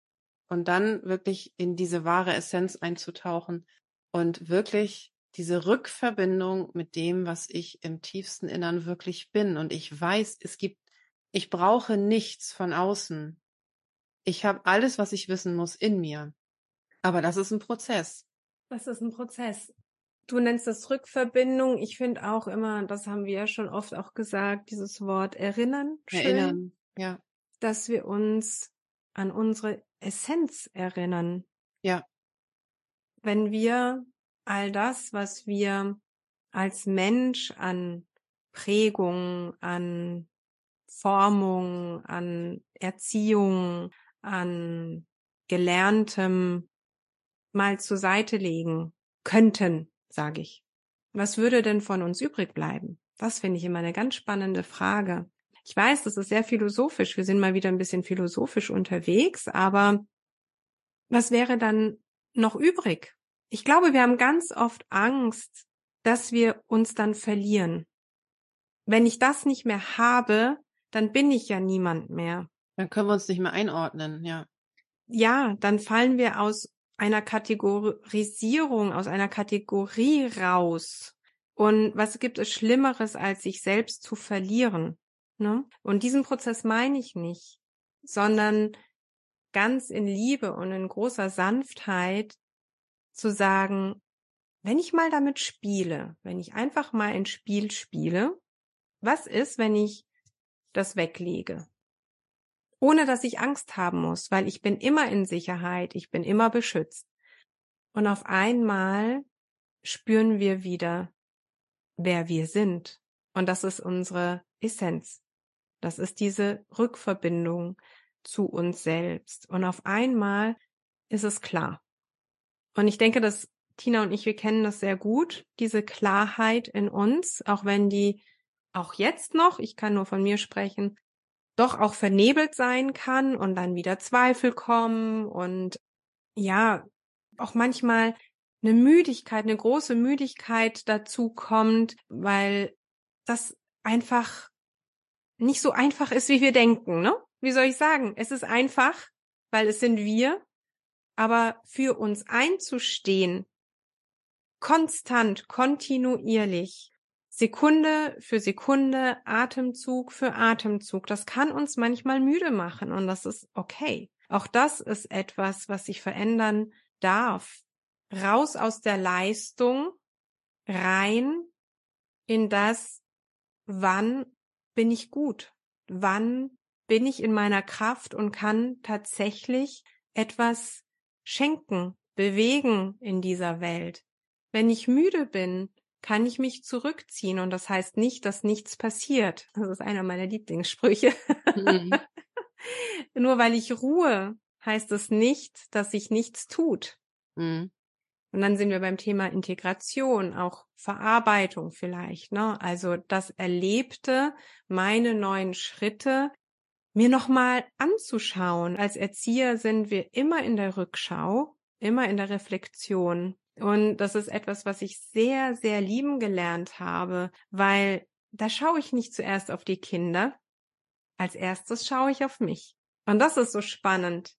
und dann wirklich in diese wahre Essenz einzutauchen und wirklich diese Rückverbindung mit dem, was ich im tiefsten Innern wirklich bin. Und ich weiß, es gibt, ich brauche nichts von außen. Ich habe alles, was ich wissen muss, in mir. Aber das ist ein Prozess. Das ist ein Prozess. Du nennst das Rückverbindung. Ich finde auch immer, das haben wir ja schon oft auch gesagt, dieses Wort erinnern. Schön, erinnern, ja. Dass wir uns an unsere Essenz erinnern. Ja. Wenn wir all das, was wir als Mensch an Prägung, an Formung, an Erziehung, an Gelerntem mal zur Seite legen könnten, sage ich. Was würde denn von uns übrig bleiben? Das finde ich immer eine ganz spannende Frage. Ich weiß, das ist sehr philosophisch. Wir sind mal wieder ein bisschen philosophisch unterwegs, aber was wäre dann noch übrig? Ich glaube, wir haben ganz oft Angst, dass wir uns dann verlieren. Wenn ich das nicht mehr habe, dann bin ich ja niemand mehr. Dann können wir uns nicht mehr einordnen, ja. Ja, dann fallen wir aus einer Kategorisierung, aus einer Kategorie raus. Und was gibt es Schlimmeres, als sich selbst zu verlieren? Ne? Und diesen Prozess meine ich nicht, sondern ganz in Liebe und in großer Sanftheit zu sagen, wenn ich mal damit spiele, wenn ich einfach mal ein Spiel spiele, was ist, wenn ich das weglege? Ohne dass ich Angst haben muss, weil ich bin immer in Sicherheit, ich bin immer beschützt. Und auf einmal spüren wir wieder, wer wir sind. Und das ist unsere Essenz. Das ist diese Rückverbindung zu uns selbst. Und auf einmal ist es klar. Und ich denke, dass Tina und ich, wir kennen das sehr gut, diese Klarheit in uns, auch wenn die auch jetzt noch, ich kann nur von mir sprechen, doch auch vernebelt sein kann und dann wieder Zweifel kommen und ja, auch manchmal eine Müdigkeit, eine große Müdigkeit dazu kommt, weil das einfach nicht so einfach ist, wie wir denken, ne? Wie soll ich sagen? Es ist einfach, weil es sind wir aber für uns einzustehen, konstant, kontinuierlich, Sekunde für Sekunde, Atemzug für Atemzug, das kann uns manchmal müde machen und das ist okay. Auch das ist etwas, was sich verändern darf. Raus aus der Leistung, rein in das, wann bin ich gut? Wann bin ich in meiner Kraft und kann tatsächlich etwas schenken, bewegen in dieser Welt. Wenn ich müde bin, kann ich mich zurückziehen und das heißt nicht, dass nichts passiert. Das ist einer meiner Lieblingssprüche. Mhm. Nur weil ich ruhe, heißt es nicht, dass sich nichts tut. Mhm. Und dann sind wir beim Thema Integration, auch Verarbeitung vielleicht, ne? Also das Erlebte, meine neuen Schritte mir nochmal anzuschauen. Als Erzieher sind wir immer in der Rückschau, immer in der Reflexion. Und das ist etwas, was ich sehr, sehr lieben gelernt habe, weil da schaue ich nicht zuerst auf die Kinder. Als erstes schaue ich auf mich. Und das ist so spannend.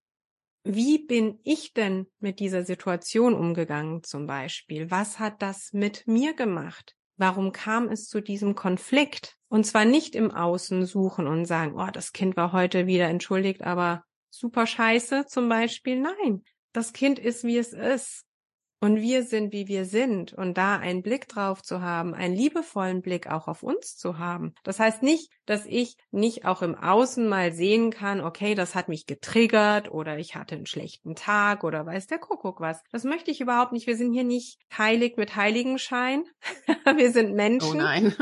Wie bin ich denn mit dieser Situation umgegangen zum Beispiel? Was hat das mit mir gemacht? Warum kam es zu diesem Konflikt? Und zwar nicht im Außen suchen und sagen, oh, das Kind war heute wieder entschuldigt, aber super scheiße zum Beispiel. Nein, das Kind ist, wie es ist. Und wir sind, wie wir sind. Und da einen Blick drauf zu haben, einen liebevollen Blick auch auf uns zu haben. Das heißt nicht, dass ich nicht auch im Außen mal sehen kann, okay, das hat mich getriggert oder ich hatte einen schlechten Tag oder weiß der Kuckuck was. Das möchte ich überhaupt nicht. Wir sind hier nicht heilig mit Heiligenschein. wir sind Menschen. Oh nein.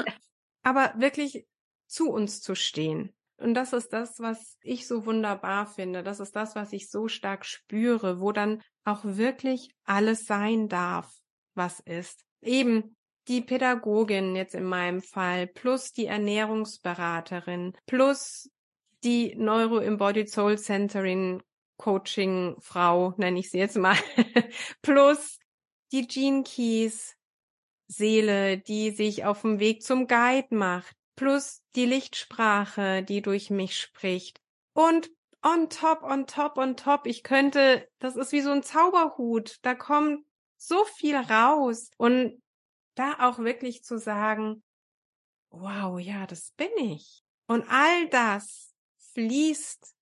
Aber wirklich zu uns zu stehen und das ist das, was ich so wunderbar finde. Das ist das, was ich so stark spüre, wo dann auch wirklich alles sein darf, was ist. Eben die Pädagogin jetzt in meinem Fall, plus die Ernährungsberaterin, plus die Neuro-Embodied Soul Centering Coaching Frau, nenne ich sie jetzt mal, plus die Gene Keys Seele, die sich auf dem Weg zum Guide macht, plus die Lichtsprache, die durch mich spricht. Und on top, on top, on top, ich könnte, das ist wie so ein Zauberhut, da kommt so viel raus. Und da auch wirklich zu sagen, wow, ja, das bin ich. Und all das fließt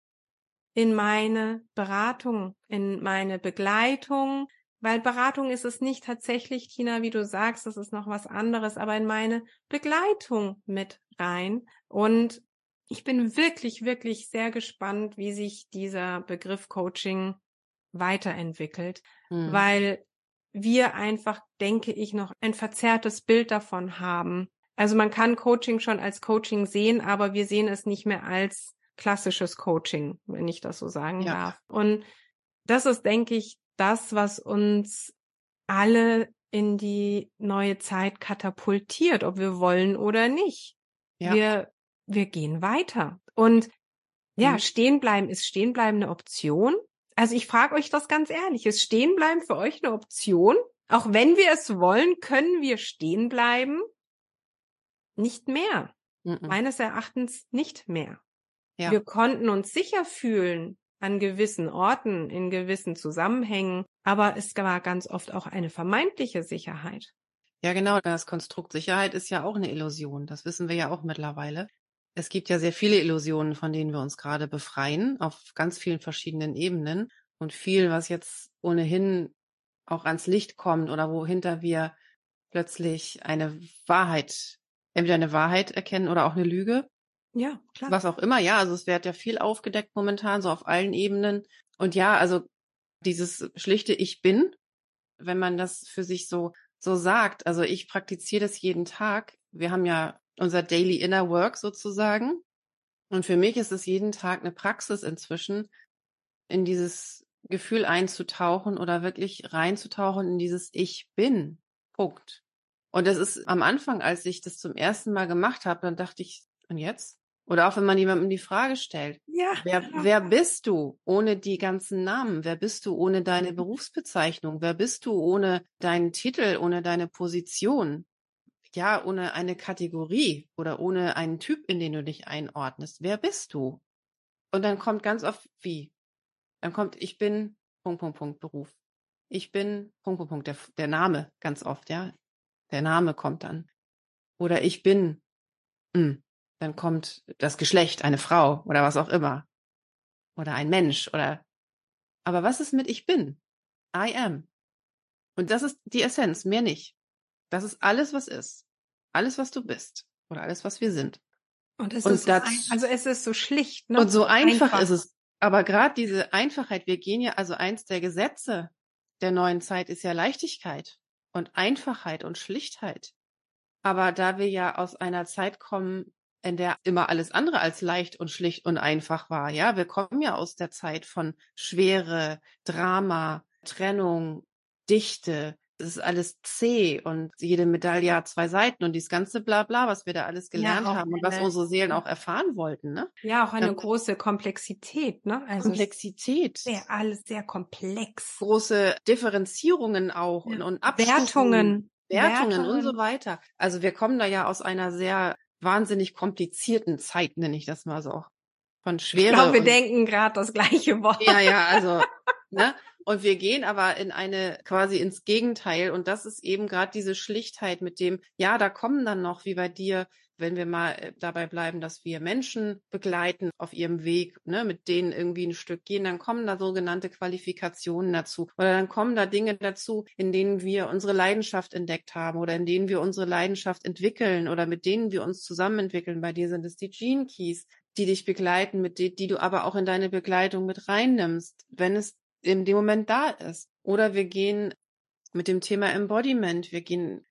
in meine Beratung, in meine Begleitung, weil Beratung ist es nicht tatsächlich, Tina, wie du sagst, das ist noch was anderes, aber in meine Begleitung mit rein. Und ich bin wirklich, wirklich sehr gespannt, wie sich dieser Begriff Coaching weiterentwickelt, hm. weil wir einfach, denke ich, noch ein verzerrtes Bild davon haben. Also man kann Coaching schon als Coaching sehen, aber wir sehen es nicht mehr als klassisches Coaching, wenn ich das so sagen ja. darf. Und das ist, denke ich, das, was uns alle in die neue Zeit katapultiert, ob wir wollen oder nicht. Ja. Wir, wir gehen weiter. Und ja, mhm. stehen bleiben ist stehen bleiben eine Option. Also ich frage euch das ganz ehrlich. Ist stehen bleiben für euch eine Option? Auch wenn wir es wollen, können wir stehen bleiben? Nicht mehr. Mhm. Meines Erachtens nicht mehr. Ja. Wir konnten uns sicher fühlen an gewissen Orten, in gewissen Zusammenhängen, aber es war ganz oft auch eine vermeintliche Sicherheit. Ja, genau. Das Konstrukt Sicherheit ist ja auch eine Illusion. Das wissen wir ja auch mittlerweile. Es gibt ja sehr viele Illusionen, von denen wir uns gerade befreien, auf ganz vielen verschiedenen Ebenen. Und viel, was jetzt ohnehin auch ans Licht kommt oder wohinter wir plötzlich eine Wahrheit, entweder eine Wahrheit erkennen oder auch eine Lüge. Ja, klar. Was auch immer, ja. Also es wird ja viel aufgedeckt momentan, so auf allen Ebenen. Und ja, also dieses schlichte Ich bin, wenn man das für sich so, so sagt. Also ich praktiziere das jeden Tag. Wir haben ja unser Daily Inner Work sozusagen. Und für mich ist es jeden Tag eine Praxis inzwischen, in dieses Gefühl einzutauchen oder wirklich reinzutauchen in dieses Ich bin. Punkt. Und das ist am Anfang, als ich das zum ersten Mal gemacht habe, dann dachte ich, und jetzt? Oder auch wenn man jemandem die Frage stellt, ja. wer, wer bist du ohne die ganzen Namen? Wer bist du ohne deine mhm. Berufsbezeichnung? Wer bist du ohne deinen Titel, ohne deine Position? Ja, ohne eine Kategorie oder ohne einen Typ, in den du dich einordnest. Wer bist du? Und dann kommt ganz oft wie? Dann kommt, ich bin, Punkt, Punkt, Punkt, Beruf. Ich bin, Punkt, Punkt, Punkt, der, der Name ganz oft, ja. Der Name kommt dann. Oder ich bin, mh, hm dann kommt das Geschlecht, eine Frau oder was auch immer. Oder ein Mensch oder, aber was ist mit ich bin? I am. Und das ist die Essenz, mehr nicht. Das ist alles, was ist. Alles, was du bist. Oder alles, was wir sind. Und es und ist das, so also es ist so schlicht. Ne? Und so einfach, einfach. ist es. Aber gerade diese Einfachheit, wir gehen ja, also eins der Gesetze der neuen Zeit ist ja Leichtigkeit und Einfachheit und Schlichtheit. Aber da wir ja aus einer Zeit kommen, in der immer alles andere als leicht und schlicht und einfach war. Ja, wir kommen ja aus der Zeit von Schwere, Drama, Trennung, Dichte. es ist alles zäh und jede Medaille hat zwei Seiten und dieses ganze Blabla, was wir da alles gelernt ja, haben und was unsere Seelen auch erfahren wollten, ne? Ja, auch eine ja. große Komplexität, ne? Also Komplexität. Sehr, alles sehr komplex. Große Differenzierungen auch ja. und, und Wertungen. Wertungen. Wertungen und so weiter. Also wir kommen da ja aus einer sehr wahnsinnig komplizierten Zeit, nenne ich das mal so. Von Schwere. Ich glaube, wir denken gerade das gleiche Wort. Ja, ja, also, ne? Und wir gehen aber in eine quasi ins Gegenteil. Und das ist eben gerade diese Schlichtheit mit dem, ja, da kommen dann noch, wie bei dir, wenn wir mal äh, dabei bleiben, dass wir Menschen begleiten auf ihrem Weg, ne, mit denen irgendwie ein Stück gehen, dann kommen da sogenannte Qualifikationen dazu. Oder dann kommen da Dinge dazu, in denen wir unsere Leidenschaft entdeckt haben oder in denen wir unsere Leidenschaft entwickeln oder mit denen wir uns zusammen entwickeln. Bei dir sind es die Gene Keys, die dich begleiten, mit die, die du aber auch in deine Begleitung mit reinnimmst, wenn es in dem Moment da ist. Oder wir gehen mit dem Thema Embodiment, wir gehen,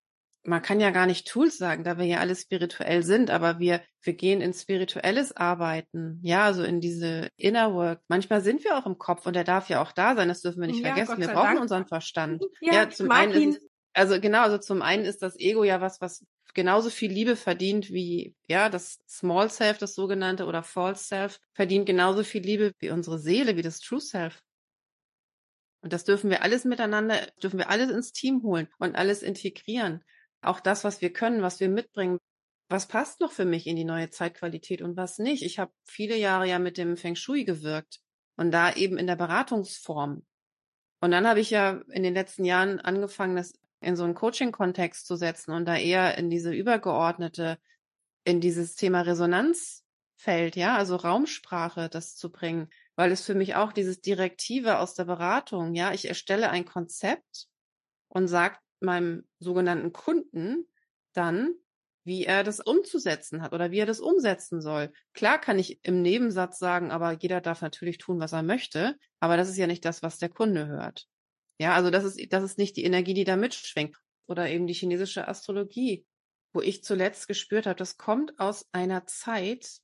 man kann ja gar nicht Tools sagen, da wir ja alle spirituell sind, aber wir, wir gehen in spirituelles Arbeiten, ja, also in diese Inner Work. Manchmal sind wir auch im Kopf und der darf ja auch da sein, das dürfen wir nicht ja, vergessen. Wir brauchen Dank. unseren Verstand. Ja, ja zum einen ist also genau, also zum einen ist das Ego ja was, was genauso viel Liebe verdient wie, ja, das Small Self, das sogenannte, oder False Self, verdient genauso viel Liebe wie unsere Seele, wie das True Self. Und das dürfen wir alles miteinander, dürfen wir alles ins Team holen und alles integrieren. Auch das, was wir können, was wir mitbringen. Was passt noch für mich in die neue Zeitqualität und was nicht? Ich habe viele Jahre ja mit dem Feng Shui gewirkt und da eben in der Beratungsform. Und dann habe ich ja in den letzten Jahren angefangen, das in so einen Coaching-Kontext zu setzen und da eher in diese übergeordnete, in dieses Thema Resonanzfeld, ja, also Raumsprache, das zu bringen weil es für mich auch dieses Direktive aus der Beratung, ja, ich erstelle ein Konzept und sage meinem sogenannten Kunden dann, wie er das umzusetzen hat oder wie er das umsetzen soll. Klar kann ich im Nebensatz sagen, aber jeder darf natürlich tun, was er möchte, aber das ist ja nicht das, was der Kunde hört. Ja, also das ist, das ist nicht die Energie, die da mitschwingt. Oder eben die chinesische Astrologie, wo ich zuletzt gespürt habe, das kommt aus einer Zeit,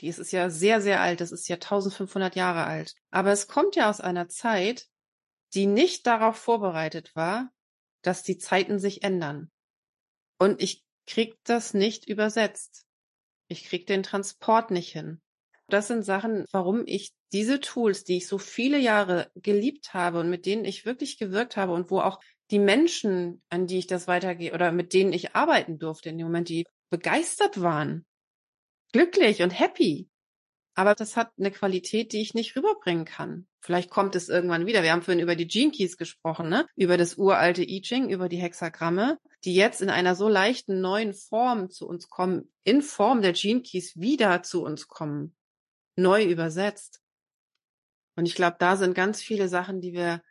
die ist, ist ja sehr, sehr alt. Das ist ja 1500 Jahre alt. Aber es kommt ja aus einer Zeit, die nicht darauf vorbereitet war, dass die Zeiten sich ändern. Und ich krieg das nicht übersetzt. Ich krieg den Transport nicht hin. Das sind Sachen, warum ich diese Tools, die ich so viele Jahre geliebt habe und mit denen ich wirklich gewirkt habe und wo auch die Menschen, an die ich das weitergehe oder mit denen ich arbeiten durfte in dem Moment, die begeistert waren, glücklich und happy. Aber das hat eine Qualität, die ich nicht rüberbringen kann. Vielleicht kommt es irgendwann wieder. Wir haben vorhin über die Gene Keys gesprochen, ne? Über das uralte I Ching, über die Hexagramme, die jetzt in einer so leichten neuen Form zu uns kommen, in Form der Gene Keys wieder zu uns kommen, neu übersetzt. Und ich glaube, da sind ganz viele Sachen, die wir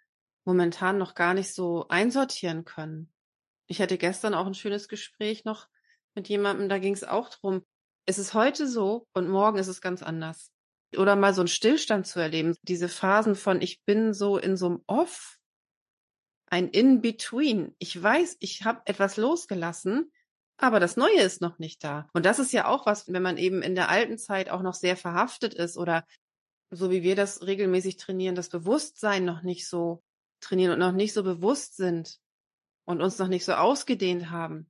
momentan noch gar nicht so einsortieren können. Ich hatte gestern auch ein schönes Gespräch noch mit jemandem, da ging es auch drum, es ist heute so und morgen ist es ganz anders. Oder mal so einen Stillstand zu erleben, diese Phasen von ich bin so in so einem Off, ein In-Between. Ich weiß, ich habe etwas losgelassen, aber das Neue ist noch nicht da. Und das ist ja auch was, wenn man eben in der alten Zeit auch noch sehr verhaftet ist oder so wie wir das regelmäßig trainieren, das Bewusstsein noch nicht so trainieren und noch nicht so bewusst sind und uns noch nicht so ausgedehnt haben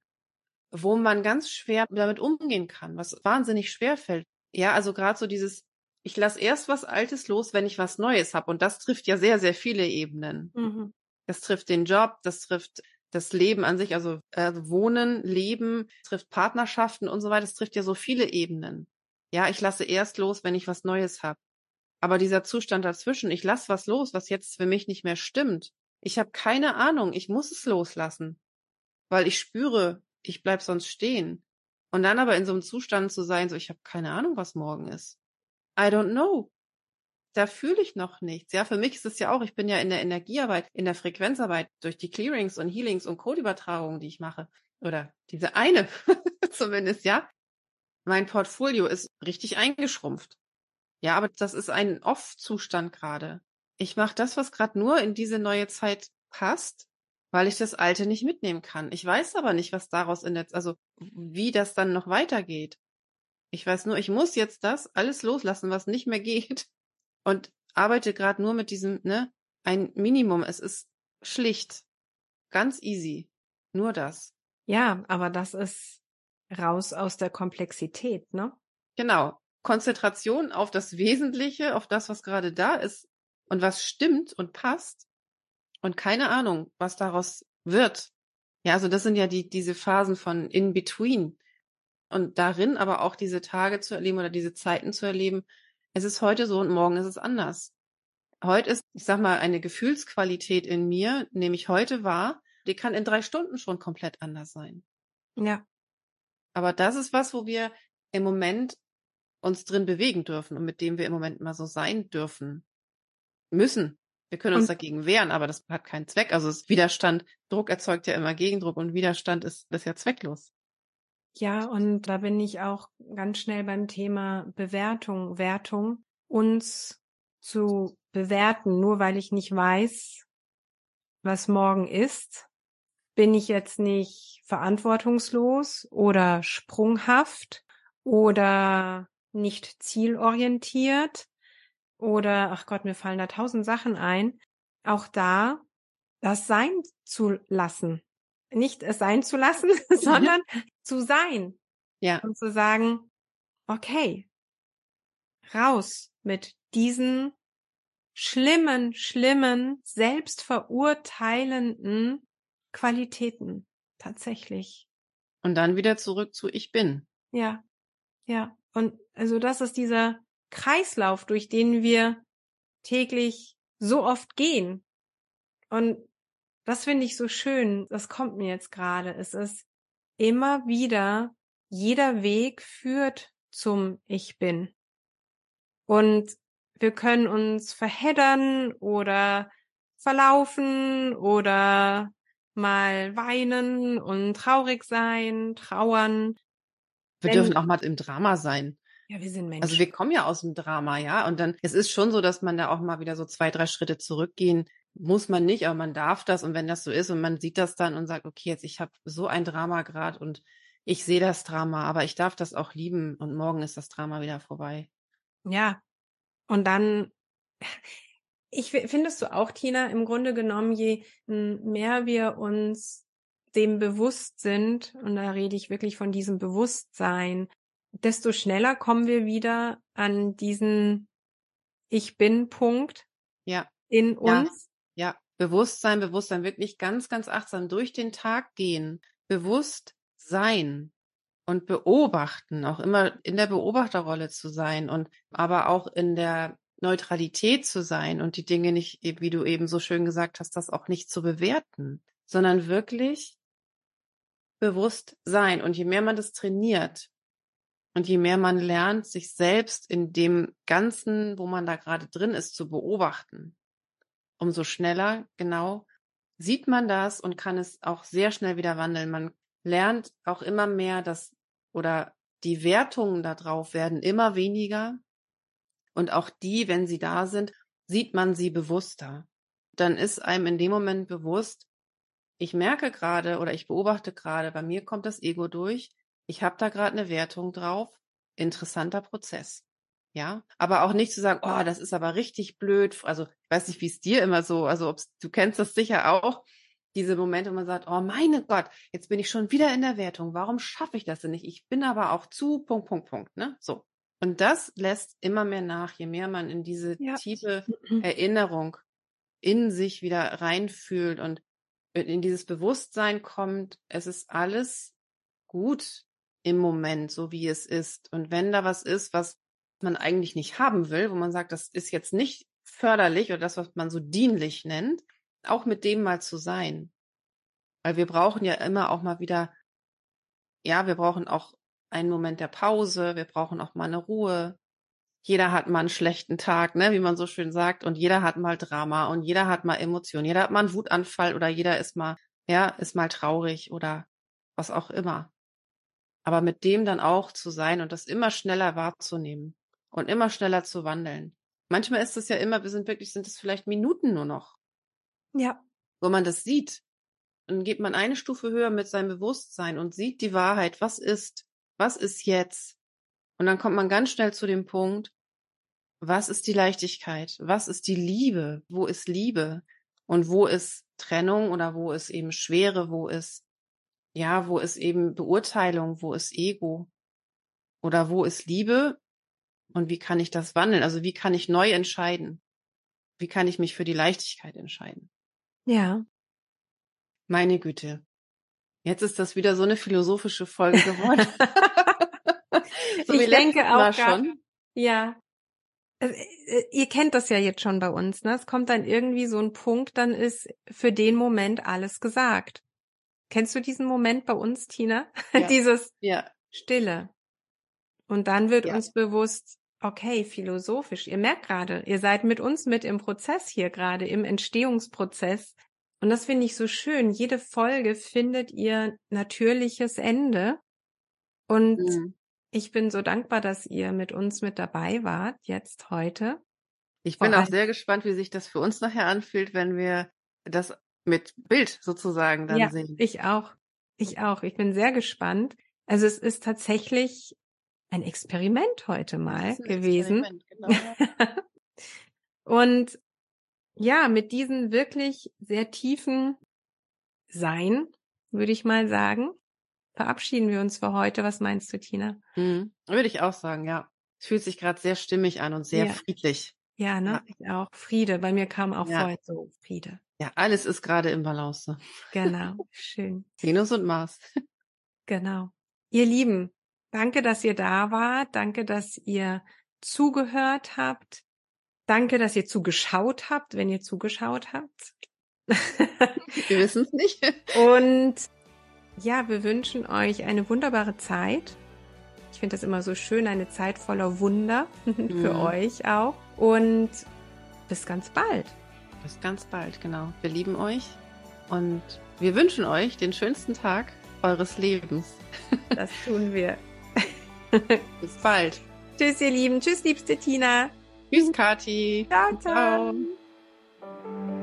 wo man ganz schwer damit umgehen kann, was wahnsinnig schwer fällt. Ja, also gerade so dieses, ich lasse erst was Altes los, wenn ich was Neues habe. Und das trifft ja sehr, sehr viele Ebenen. Mhm. Das trifft den Job, das trifft das Leben an sich, also äh, Wohnen, Leben, trifft Partnerschaften und so weiter. Das trifft ja so viele Ebenen. Ja, ich lasse erst los, wenn ich was Neues habe. Aber dieser Zustand dazwischen, ich lasse was los, was jetzt für mich nicht mehr stimmt. Ich habe keine Ahnung, ich muss es loslassen, weil ich spüre, ich bleib sonst stehen. Und dann aber in so einem Zustand zu sein, so ich habe keine Ahnung, was morgen ist. I don't know. Da fühle ich noch nichts. Ja, für mich ist es ja auch, ich bin ja in der Energiearbeit, in der Frequenzarbeit durch die Clearings und Healings und Codeübertragungen, die ich mache. Oder diese eine zumindest, ja. Mein Portfolio ist richtig eingeschrumpft. Ja, aber das ist ein Off-Zustand gerade. Ich mache das, was gerade nur in diese neue Zeit passt weil ich das Alte nicht mitnehmen kann. Ich weiß aber nicht, was daraus in der, also wie das dann noch weitergeht. Ich weiß nur, ich muss jetzt das alles loslassen, was nicht mehr geht und arbeite gerade nur mit diesem, ne, ein Minimum. Es ist schlicht. Ganz easy. Nur das. Ja, aber das ist raus aus der Komplexität, ne? Genau. Konzentration auf das Wesentliche, auf das, was gerade da ist und was stimmt und passt und keine Ahnung, was daraus wird. Ja, also das sind ja die, diese Phasen von in between und darin aber auch diese Tage zu erleben oder diese Zeiten zu erleben. Es ist heute so und morgen ist es anders. Heute ist, ich sag mal, eine Gefühlsqualität in mir, nehme ich heute wahr, die kann in drei Stunden schon komplett anders sein. Ja. Aber das ist was, wo wir im Moment uns drin bewegen dürfen und mit dem wir im Moment mal so sein dürfen. Müssen. Wir können uns und, dagegen wehren, aber das hat keinen Zweck. Also Widerstand, Druck erzeugt ja immer Gegendruck und Widerstand ist, ist ja zwecklos. Ja, und da bin ich auch ganz schnell beim Thema Bewertung, Wertung, uns zu bewerten, nur weil ich nicht weiß, was morgen ist, bin ich jetzt nicht verantwortungslos oder sprunghaft oder nicht zielorientiert oder, ach Gott, mir fallen da tausend Sachen ein. Auch da das sein zu lassen. Nicht es sein zu lassen, sondern zu sein. Ja. Und zu sagen, okay, raus mit diesen schlimmen, schlimmen, selbstverurteilenden Qualitäten. Tatsächlich. Und dann wieder zurück zu ich bin. Ja. Ja. Und also das ist dieser Kreislauf, durch den wir täglich so oft gehen. Und das finde ich so schön. Das kommt mir jetzt gerade. Es ist immer wieder, jeder Weg führt zum Ich bin. Und wir können uns verheddern oder verlaufen oder mal weinen und traurig sein, trauern. Wir Wenn, dürfen auch mal im Drama sein. Ja, wir sind Menschen. Also wir kommen ja aus dem Drama, ja. Und dann, es ist schon so, dass man da auch mal wieder so zwei, drei Schritte zurückgehen muss man nicht, aber man darf das. Und wenn das so ist und man sieht das dann und sagt, okay, jetzt ich habe so ein Drama gerade und ich sehe das Drama, aber ich darf das auch lieben und morgen ist das Drama wieder vorbei. Ja. Und dann, ich findest du auch, Tina, im Grunde genommen, je mehr wir uns dem bewusst sind, und da rede ich wirklich von diesem Bewusstsein, desto schneller kommen wir wieder an diesen Ich bin Punkt ja. in uns. Ja. ja, Bewusstsein, Bewusstsein, wirklich ganz, ganz achtsam durch den Tag gehen, bewusst sein und beobachten, auch immer in der Beobachterrolle zu sein und aber auch in der Neutralität zu sein und die Dinge nicht, wie du eben so schön gesagt hast, das auch nicht zu bewerten, sondern wirklich bewusst sein. Und je mehr man das trainiert und je mehr man lernt, sich selbst in dem Ganzen, wo man da gerade drin ist, zu beobachten, umso schneller, genau, sieht man das und kann es auch sehr schnell wieder wandeln. Man lernt auch immer mehr, dass oder die Wertungen darauf werden immer weniger und auch die, wenn sie da sind, sieht man sie bewusster. Dann ist einem in dem Moment bewusst, ich merke gerade oder ich beobachte gerade, bei mir kommt das Ego durch, ich habe da gerade eine Wertung drauf, interessanter Prozess. Ja, aber auch nicht zu sagen, oh, das ist aber richtig blöd. Also, ich weiß nicht, wie es dir immer so, also du kennst das sicher auch, diese Momente, wo man sagt, oh meine Gott, jetzt bin ich schon wieder in der Wertung. Warum schaffe ich das denn nicht? Ich bin aber auch zu, Punkt, Punkt, Punkt, ne? So. Und das lässt immer mehr nach, je mehr man in diese ja. tiefe Erinnerung in sich wieder reinfühlt und in dieses Bewusstsein kommt, es ist alles gut im Moment, so wie es ist. Und wenn da was ist, was man eigentlich nicht haben will, wo man sagt, das ist jetzt nicht förderlich oder das, was man so dienlich nennt, auch mit dem mal zu sein. Weil wir brauchen ja immer auch mal wieder, ja, wir brauchen auch einen Moment der Pause, wir brauchen auch mal eine Ruhe. Jeder hat mal einen schlechten Tag, ne, wie man so schön sagt, und jeder hat mal Drama und jeder hat mal Emotionen, jeder hat mal einen Wutanfall oder jeder ist mal, ja, ist mal traurig oder was auch immer. Aber mit dem dann auch zu sein und das immer schneller wahrzunehmen und immer schneller zu wandeln. Manchmal ist es ja immer, wir sind wirklich, sind es vielleicht Minuten nur noch. Ja. Wo man das sieht. Dann geht man eine Stufe höher mit seinem Bewusstsein und sieht die Wahrheit. Was ist? Was ist jetzt? Und dann kommt man ganz schnell zu dem Punkt, was ist die Leichtigkeit? Was ist die Liebe? Wo ist Liebe? Und wo ist Trennung oder wo ist eben Schwere, wo ist, ja, wo ist eben Beurteilung, wo ist Ego oder wo ist Liebe und wie kann ich das wandeln? Also wie kann ich neu entscheiden? Wie kann ich mich für die Leichtigkeit entscheiden? Ja. Meine Güte. Jetzt ist das wieder so eine philosophische Folge geworden. so ich denke auch schon. Ja. Also, äh, ihr kennt das ja jetzt schon bei uns, ne? Es kommt dann irgendwie so ein Punkt, dann ist für den Moment alles gesagt. Kennst du diesen Moment bei uns, Tina? Ja. Dieses ja. Stille. Und dann wird ja. uns bewusst, okay, philosophisch. Ihr merkt gerade, ihr seid mit uns mit im Prozess hier gerade, im Entstehungsprozess. Und das finde ich so schön. Jede Folge findet ihr natürliches Ende. Und mhm. ich bin so dankbar, dass ihr mit uns mit dabei wart, jetzt heute. Ich bin auch sehr gespannt, wie sich das für uns nachher anfühlt, wenn wir das mit Bild sozusagen dann ja, sehen. Ich auch. Ich auch. Ich bin sehr gespannt. Also es ist tatsächlich ein Experiment heute mal gewesen. Genau. und ja, mit diesen wirklich sehr tiefen Sein, würde ich mal sagen, verabschieden wir uns für heute. Was meinst du, Tina? Mhm. Würde ich auch sagen, ja. Es fühlt sich gerade sehr stimmig an und sehr ja. friedlich. Ja, ne? Ja. Ich auch. Friede. Bei mir kam auch ja. vorher so Friede. Ja, alles ist gerade im Balance. Genau. Schön. Venus und Mars. Genau. Ihr Lieben, Danke, dass ihr da wart. Danke, dass ihr zugehört habt. Danke, dass ihr zugeschaut habt, wenn ihr zugeschaut habt. Wir wissen es nicht. Und ja, wir wünschen euch eine wunderbare Zeit. Ich finde das immer so schön, eine Zeit voller Wunder für mhm. euch auch. Und bis ganz bald. Bis ganz bald, genau. Wir lieben euch und wir wünschen euch den schönsten Tag eures Lebens. Das tun wir. Bis bald. Tschüss, ihr Lieben. Tschüss, liebste Tina. Tschüss, Kathi. ciao. ciao. ciao.